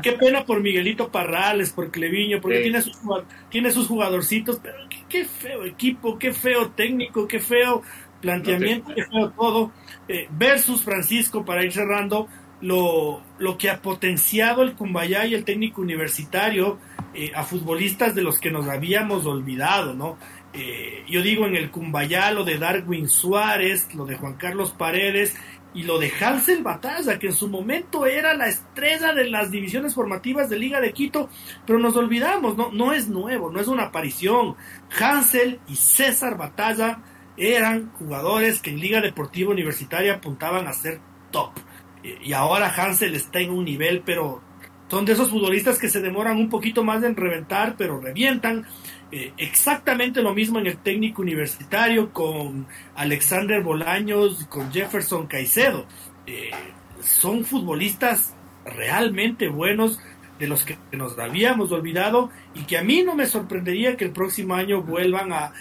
Qué pena por Miguelito Parrales, por Cleviño, porque tiene, sus, tiene sus jugadorcitos, pero qué, feo equipo, qué feo técnico, qué feo planteamiento, qué feo todo. Eh, versus Francisco, para ir cerrando, lo, lo que ha potenciado el Cumbayá y el técnico universitario eh, a futbolistas de los que nos habíamos olvidado, ¿no? Eh, yo digo en el Cumbayá lo de Darwin Suárez, lo de Juan Carlos Paredes y lo de Hansel Batalla, que en su momento era la estrella de las divisiones formativas de Liga de Quito, pero nos olvidamos, no, no es nuevo, no es una aparición. Hansel y César Batalla eran jugadores que en Liga Deportiva Universitaria apuntaban a ser top. Y ahora Hansel está en un nivel, pero son de esos futbolistas que se demoran un poquito más en reventar, pero revientan. Eh, exactamente lo mismo en el técnico universitario con Alexander Bolaños, con Jefferson Caicedo. Eh, son futbolistas realmente buenos de los que nos habíamos olvidado y que a mí no me sorprendería que el próximo año vuelvan a,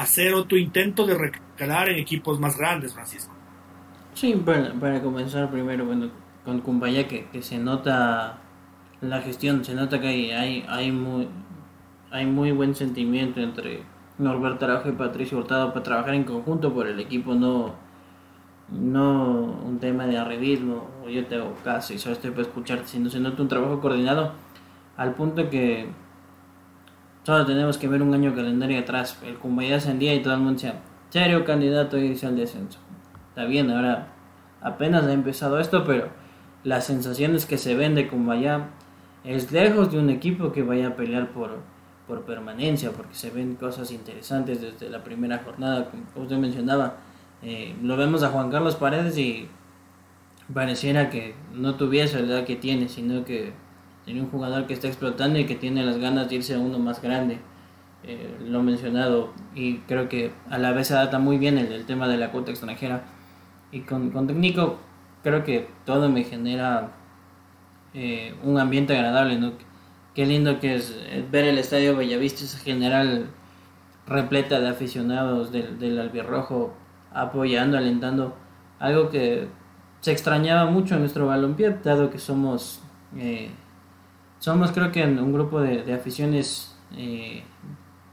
hacer otro intento de recalar en equipos más grandes, Francisco. Sí, para, para comenzar primero, bueno, con Cumbaya que, que se nota la gestión, se nota que hay, hay, hay muy hay muy buen sentimiento entre Norberto Araujo y Patricio Hurtado para trabajar en conjunto por el equipo, no, no un tema de arribismo, o yo te hago caso y solo estoy para escucharte, sino se nota un trabajo coordinado al punto que solo tenemos que ver un año calendario atrás, el Cumbaya ascendía y todo el mundo decía, serio candidato irse al descenso. Está bien, ahora apenas ha empezado esto, pero las sensaciones que se ven de Cumbaya es lejos de un equipo que vaya a pelear por por permanencia, porque se ven cosas interesantes desde la primera jornada, como usted mencionaba. Eh, lo vemos a Juan Carlos Paredes y pareciera que no tuviese la edad que tiene, sino que tiene un jugador que está explotando y que tiene las ganas de irse a uno más grande. Eh, lo mencionado y creo que a la vez se adapta muy bien el, el tema de la cuota extranjera. Y con, con técnico creo que todo me genera eh, un ambiente agradable, ¿no? Qué lindo que es eh, ver el estadio Bellavista esa general repleta de aficionados del, del albirrojo apoyando, alentando, algo que se extrañaba mucho en nuestro balompié, dado que somos, eh, somos creo que un grupo de, aficiones eh,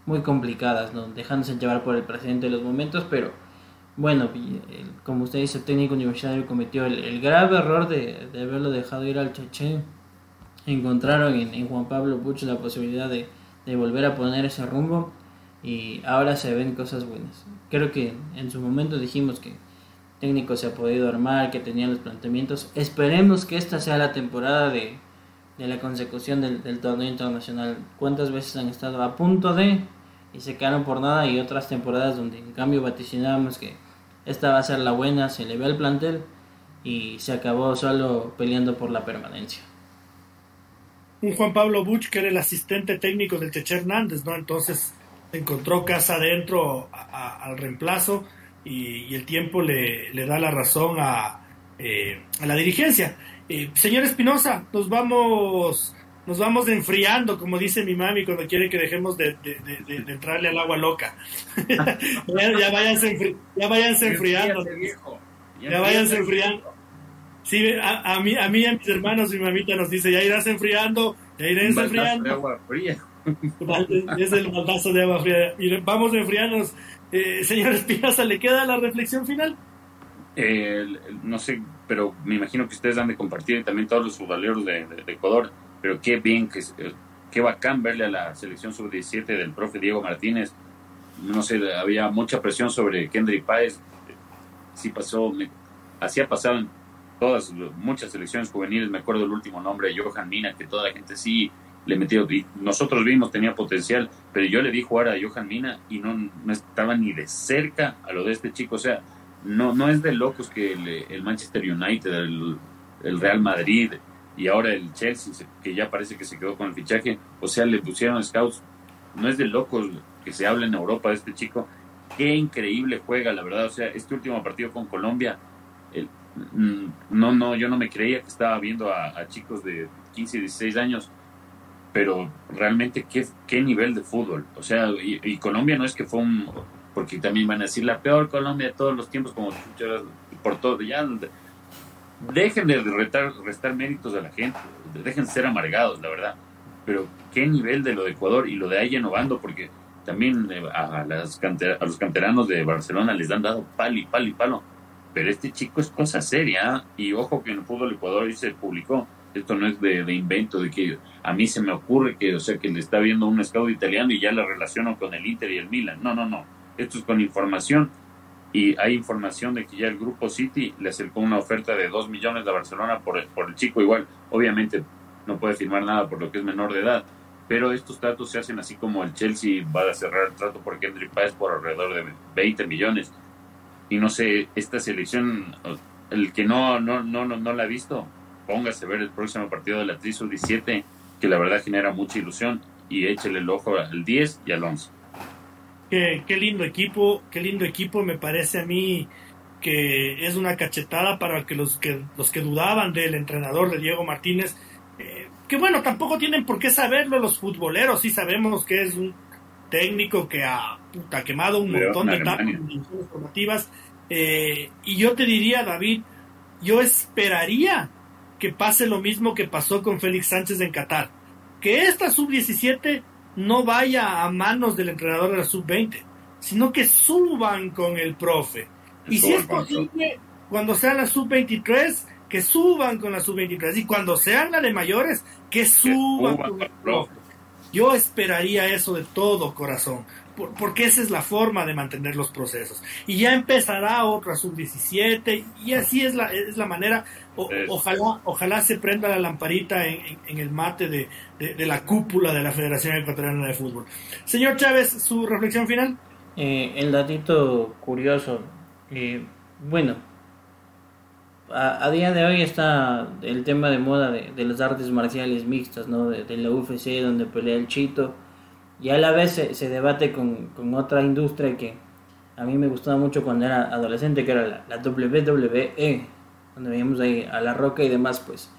muy complicadas, ¿no? dejándose llevar por el presidente de los momentos, pero bueno, como usted dice, el técnico universitario cometió el, grave error de, de, haberlo dejado ir al Cheche. Encontraron en, Juan Pablo Puch la posibilidad de, de volver a poner ese rumbo y ahora se ven cosas buenas. Creo que en su momento dijimos que técnico se ha podido armar, que tenía los planteamientos. Esperemos que esta sea la temporada de, de la consecución del, del, torneo internacional. ¿Cuántas veces han estado a punto de y se quedaron por nada y otras temporadas donde en cambio vaticinábamos que esta va a ser la buena, se le ve el plantel y se acabó solo peleando por la permanencia. Un Juan Pablo Buch que era el asistente técnico del Cheche Hernández, ¿no? Entonces encontró casa adentro al reemplazo y, y, el tiempo le, le da la razón a, eh, a la dirigencia. Eh, señor Espinosa, nos vamos nos vamos enfriando, como dice mi mami cuando quiere que dejemos de, de, de, de entrarle al agua loca. ya, ya, váyanse, enfri ya váyanse enfriando. Ya, ya váyanse enfriando. Sí, a, a, mí, a mí y a mis hermanos mi mamita nos dice, ya irás enfriando, ya irás enfriando. De agua fría. es el baldazo de agua fría. Y vamos enfriándonos. Eh, señor Espinosa, ¿le queda la reflexión final? Eh, no sé, pero me imagino que ustedes han de compartir también todos los futboleros de, de, de Ecuador pero qué bien, que, qué bacán verle a la selección sub-17 del profe Diego Martínez. No sé, había mucha presión sobre Kendrick Páez. Sí pasó, me, así ha pasado en todas, muchas selecciones juveniles. Me acuerdo el último nombre, Johan Mina, que toda la gente sí le metió. Nosotros vimos, tenía potencial, pero yo le vi jugar a Johan Mina y no, no estaba ni de cerca a lo de este chico. O sea, no, no es de locos que el, el Manchester United, el, el Real Madrid, y ahora el Chelsea, que ya parece que se quedó con el fichaje, o sea, le pusieron scouts. No es de locos que se habla en Europa de este chico. Qué increíble juega, la verdad. O sea, este último partido con Colombia, el, no, no, yo no me creía que estaba viendo a, chicos de 15 y 16 años, pero realmente qué, qué nivel de fútbol. O sea, y, Colombia no es que fue un, porque también van a decir la peor Colombia de todos los tiempos, como por todo, ya dejen de retar, restar méritos a la gente, dejen de ser amargados, la verdad. Pero qué nivel de lo de Ecuador y lo de ahí innovando, porque también canter, a los canteranos de Barcelona les han dado palo y palo y palo. Pero este chico es cosa seria, y ojo que en el fútbol Ecuador se publicó, esto no es de, invento, de que a mí se me ocurre que, o sea, que le está viendo un scout italiano y ya la relaciono con el Inter y el Milan. No, no, no. Esto es con información y hay información de que ya el grupo City le acercó una oferta de 2 millones a Barcelona por el, por el chico igual. Obviamente no puede firmar nada por lo que es menor de edad, pero estos tratos se hacen así como el Chelsea va a cerrar el trato por Kendrick Páez por alrededor de 20 millones. Y no sé, esta selección, el que no, no, no, no, no la ha visto, póngase a ver el próximo partido de la Trisu 17, que la verdad genera mucha ilusión, y échele el ojo al 10 y al 11. Qué, qué, lindo equipo, qué lindo equipo, me parece a mí que es una cachetada para que los que, los que dudaban del entrenador de Diego Martínez, eh, que bueno, tampoco tienen por qué saberlo los futboleros, sí sabemos que es un técnico que ha puta, quemado un Pero montón de etapas formativas, eh, y yo te diría, David, yo esperaría que pase lo mismo que pasó con Félix Sánchez en Qatar, que esta sub-17 no vaya a manos del entrenador de la sub-20, sino que suban con el profe. Y si es posible, cuando sean la sub-23, que suban con la sub-23. Y cuando sean la de mayores, que suban con el profe. Yo esperaría eso de todo corazón, porque esa es la forma de mantener los procesos. Y ya empezará otra sub-17, y así es la, es la manera. O, ojalá, ojalá se prenda la lamparita en, en, en el mate de, de, de, la cúpula de la Federación Ecuatoriana de Fútbol. Señor Chávez, su reflexión final. Eh, el datito curioso, eh, bueno, a, a, día de hoy está el tema de moda de, de las artes marciales mixtas, ¿no? De, de, la UFC donde pelea el chito, y a la vez se, se debate con, con, otra industria que a mí me gustaba mucho cuando era adolescente, que era la, la WWE donde veíamos ahí a La Roca y demás, pues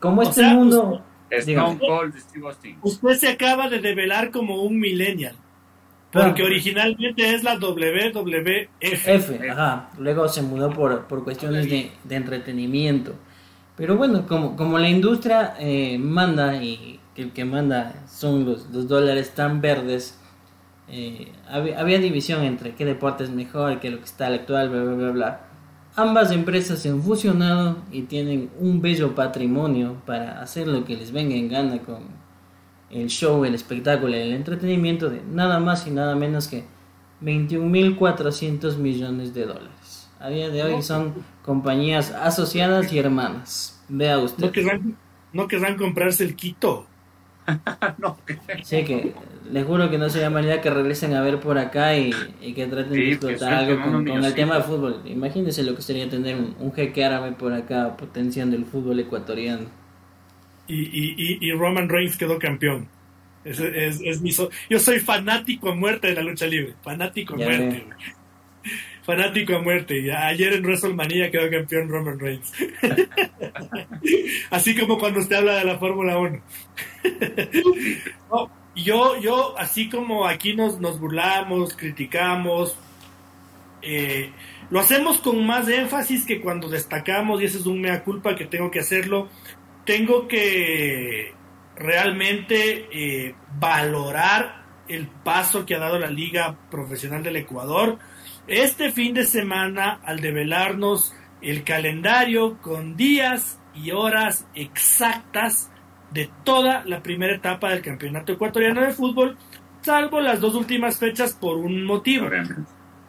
como O este sea, mundo... Cold Steve Austin. Usted se acaba de develar como un millennial. Porque Ah. originalmente es la WWF. F, ajá. Luego se mudó por, por cuestiones de, de entretenimiento. Pero bueno, como, como la industria eh, manda y que el que manda son los, los dólares tan verdes, eh, había, había división entre qué deporte es mejor, qué es lo que está al actual, bla, bla, bla, bla. Ambas empresas se han fusionado y tienen un bello patrimonio para hacer lo que les venga en gana con el show, el espectáculo, el entretenimiento de nada más y nada menos que 21.400 millones de dólares. A día de hoy son compañías asociadas y hermanas. Vea usted. No querrán, no querrán comprarse el Quito. no, Sí, que le juro que no sería manera que regresen a ver por acá y, y que traten Sí, de explotar algo con, el tema de fútbol. Imagínense lo que sería tener un, un jeque árabe por acá potenciando el fútbol ecuatoriano. Y, y, y, y Roman Reigns quedó campeón. Es, es, es mi so- Yo soy fanático a muerte de la lucha libre. Fanático a muerte. Fanático a muerte. Ayer en WrestleMania quedó campeón Roman Reigns. Así como cuando usted habla de la Fórmula 1. No, yo, yo, así como aquí nos, nos burlamos, criticamos, eh, lo hacemos con más énfasis que cuando destacamos, y ese es un mea culpa que tengo que hacerlo. Tengo que realmente eh, valorar el paso que ha dado la Liga Profesional del Ecuador. Este fin de semana, al develarnos el calendario con días y horas exactas de toda la primera etapa del Campeonato Ecuatoriano de Fútbol, salvo las dos últimas fechas por un motivo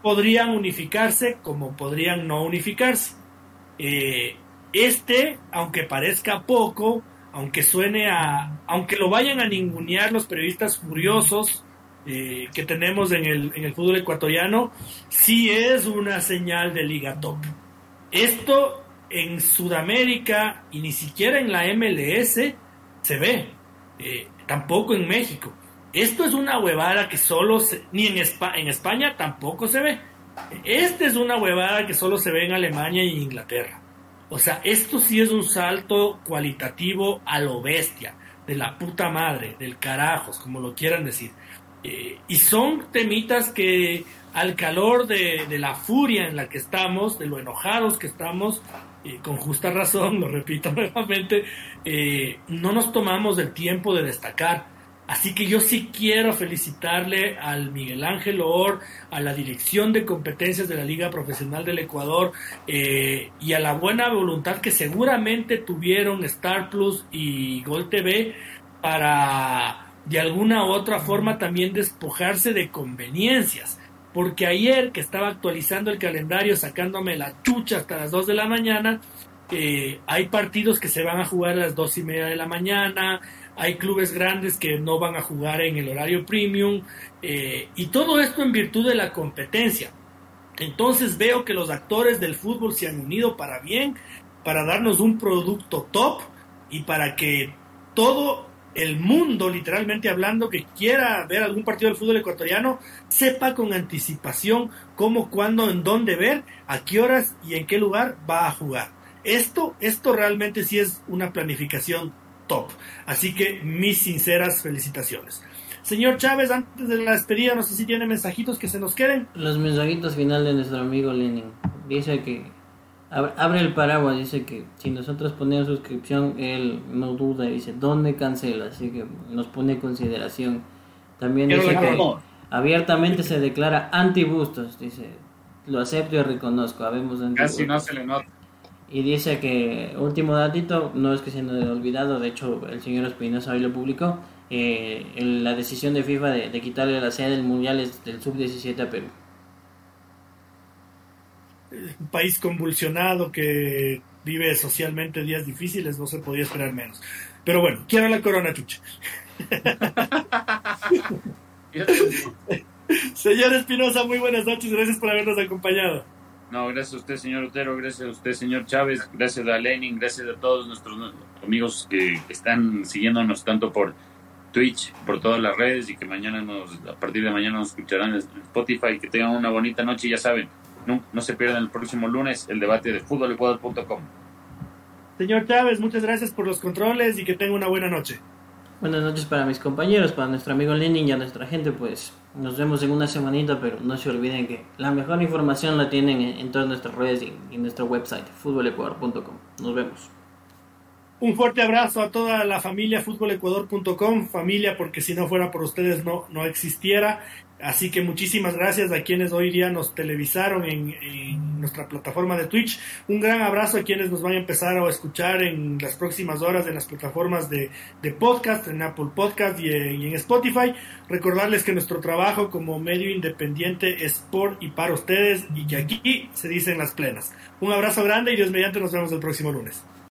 podrían unificarse como podrían no unificarse. Eh, este, aunque parezca poco, aunque suene a, aunque lo vayan a ningunear los periodistas furiosos eh, que tenemos en el, en el fútbol ecuatoriano, sí es una señal de liga top. Esto en Sudamérica y ni siquiera en la MLS se ve, eh, tampoco en México. Esto es una huevada que solo se, ni en, Espa- en España tampoco se ve. Esta es una huevada que solo se ve en Alemania y en Inglaterra. O sea, esto sí es un salto cualitativo a lo bestia, de la puta madre, del carajos, como lo quieran decir. Eh, y son temitas que al calor de, de la furia en la que estamos, de lo enojados que estamos, con justa razón, lo repito nuevamente, eh, no nos tomamos el tiempo de destacar. Así que yo sí quiero felicitarle al Miguel Ángel Or, a la Dirección de Competencias de la Liga Profesional del Ecuador eh, y a la buena voluntad que seguramente tuvieron Star Plus y Gol TV para de alguna u otra forma también despojarse de conveniencias. Porque ayer que estaba actualizando el calendario, sacándome la chucha hasta las 2 de la mañana, eh, hay partidos que se van a jugar a las dos y media de la mañana, hay clubes grandes que no van a jugar en el horario premium, eh, y todo esto en virtud de la competencia. Entonces veo que los actores del fútbol se han unido para bien, para darnos un producto top y para que todo el mundo, literalmente hablando, que quiera ver algún partido del fútbol ecuatoriano, sepa con anticipación cómo, cuándo, en dónde ver, a qué horas y en qué lugar va a jugar. Esto, esto realmente sí es una planificación top. Así que mis sinceras felicitaciones. Señor Chávez, antes de la despedida, no sé si tiene mensajitos que se nos queden. Los mensajitos final de nuestro amigo Lenin. Dice que abre el paraguas, dice que si nosotros ponemos suscripción, él no duda, dice, ¿dónde cancela? Así que nos pone en consideración. También dice que abiertamente se declara anti-bustos, dice, lo acepto y reconozco, habemos Casi no se le nota. Y dice que, último datito, no es que se nos haya olvidado, de hecho el señor Espinosa hoy lo publicó, eh, la decisión de FIFA de, de quitarle la sede del Mundial es del Sub-17 a Perú. Un país convulsionado que vive socialmente días difíciles, no se podía esperar menos. Pero bueno, quiero la corona, chucha. Señor Espinosa, muy buenas noches, gracias por habernos acompañado. No, gracias a usted, señor Otero, gracias a usted, señor Chávez, gracias a Lenin, gracias a todos nuestros amigos que están siguiéndonos tanto por Twitch, por todas las redes y que mañana nos, a partir de mañana nos escucharán en Spotify. Que tengan una bonita noche ya saben, no, no se pierdan el próximo lunes el debate de fútbolecuador.com. Señor Chávez, muchas gracias por los controles y que tenga una buena noche. Buenas noches para mis compañeros, para nuestro amigo Lenin y a nuestra gente, pues nos vemos en una semanita, pero no se olviden que la mejor información la tienen en, todas nuestras redes y en nuestro website, futbolecuador.com. Nos vemos. Un fuerte abrazo a toda la familia futbolecuador.com, familia porque si no fuera por ustedes no, no existiera. Así que muchísimas gracias a quienes hoy día nos televisaron en, nuestra plataforma de Twitch. Un gran abrazo a quienes nos van a empezar a escuchar en las próximas horas en las plataformas de, podcast, en Apple Podcast y, en Spotify. Recordarles que nuestro trabajo como medio independiente es por y para ustedes y que aquí se dicen las plenas. Un abrazo grande y Dios mediante nos vemos el próximo lunes.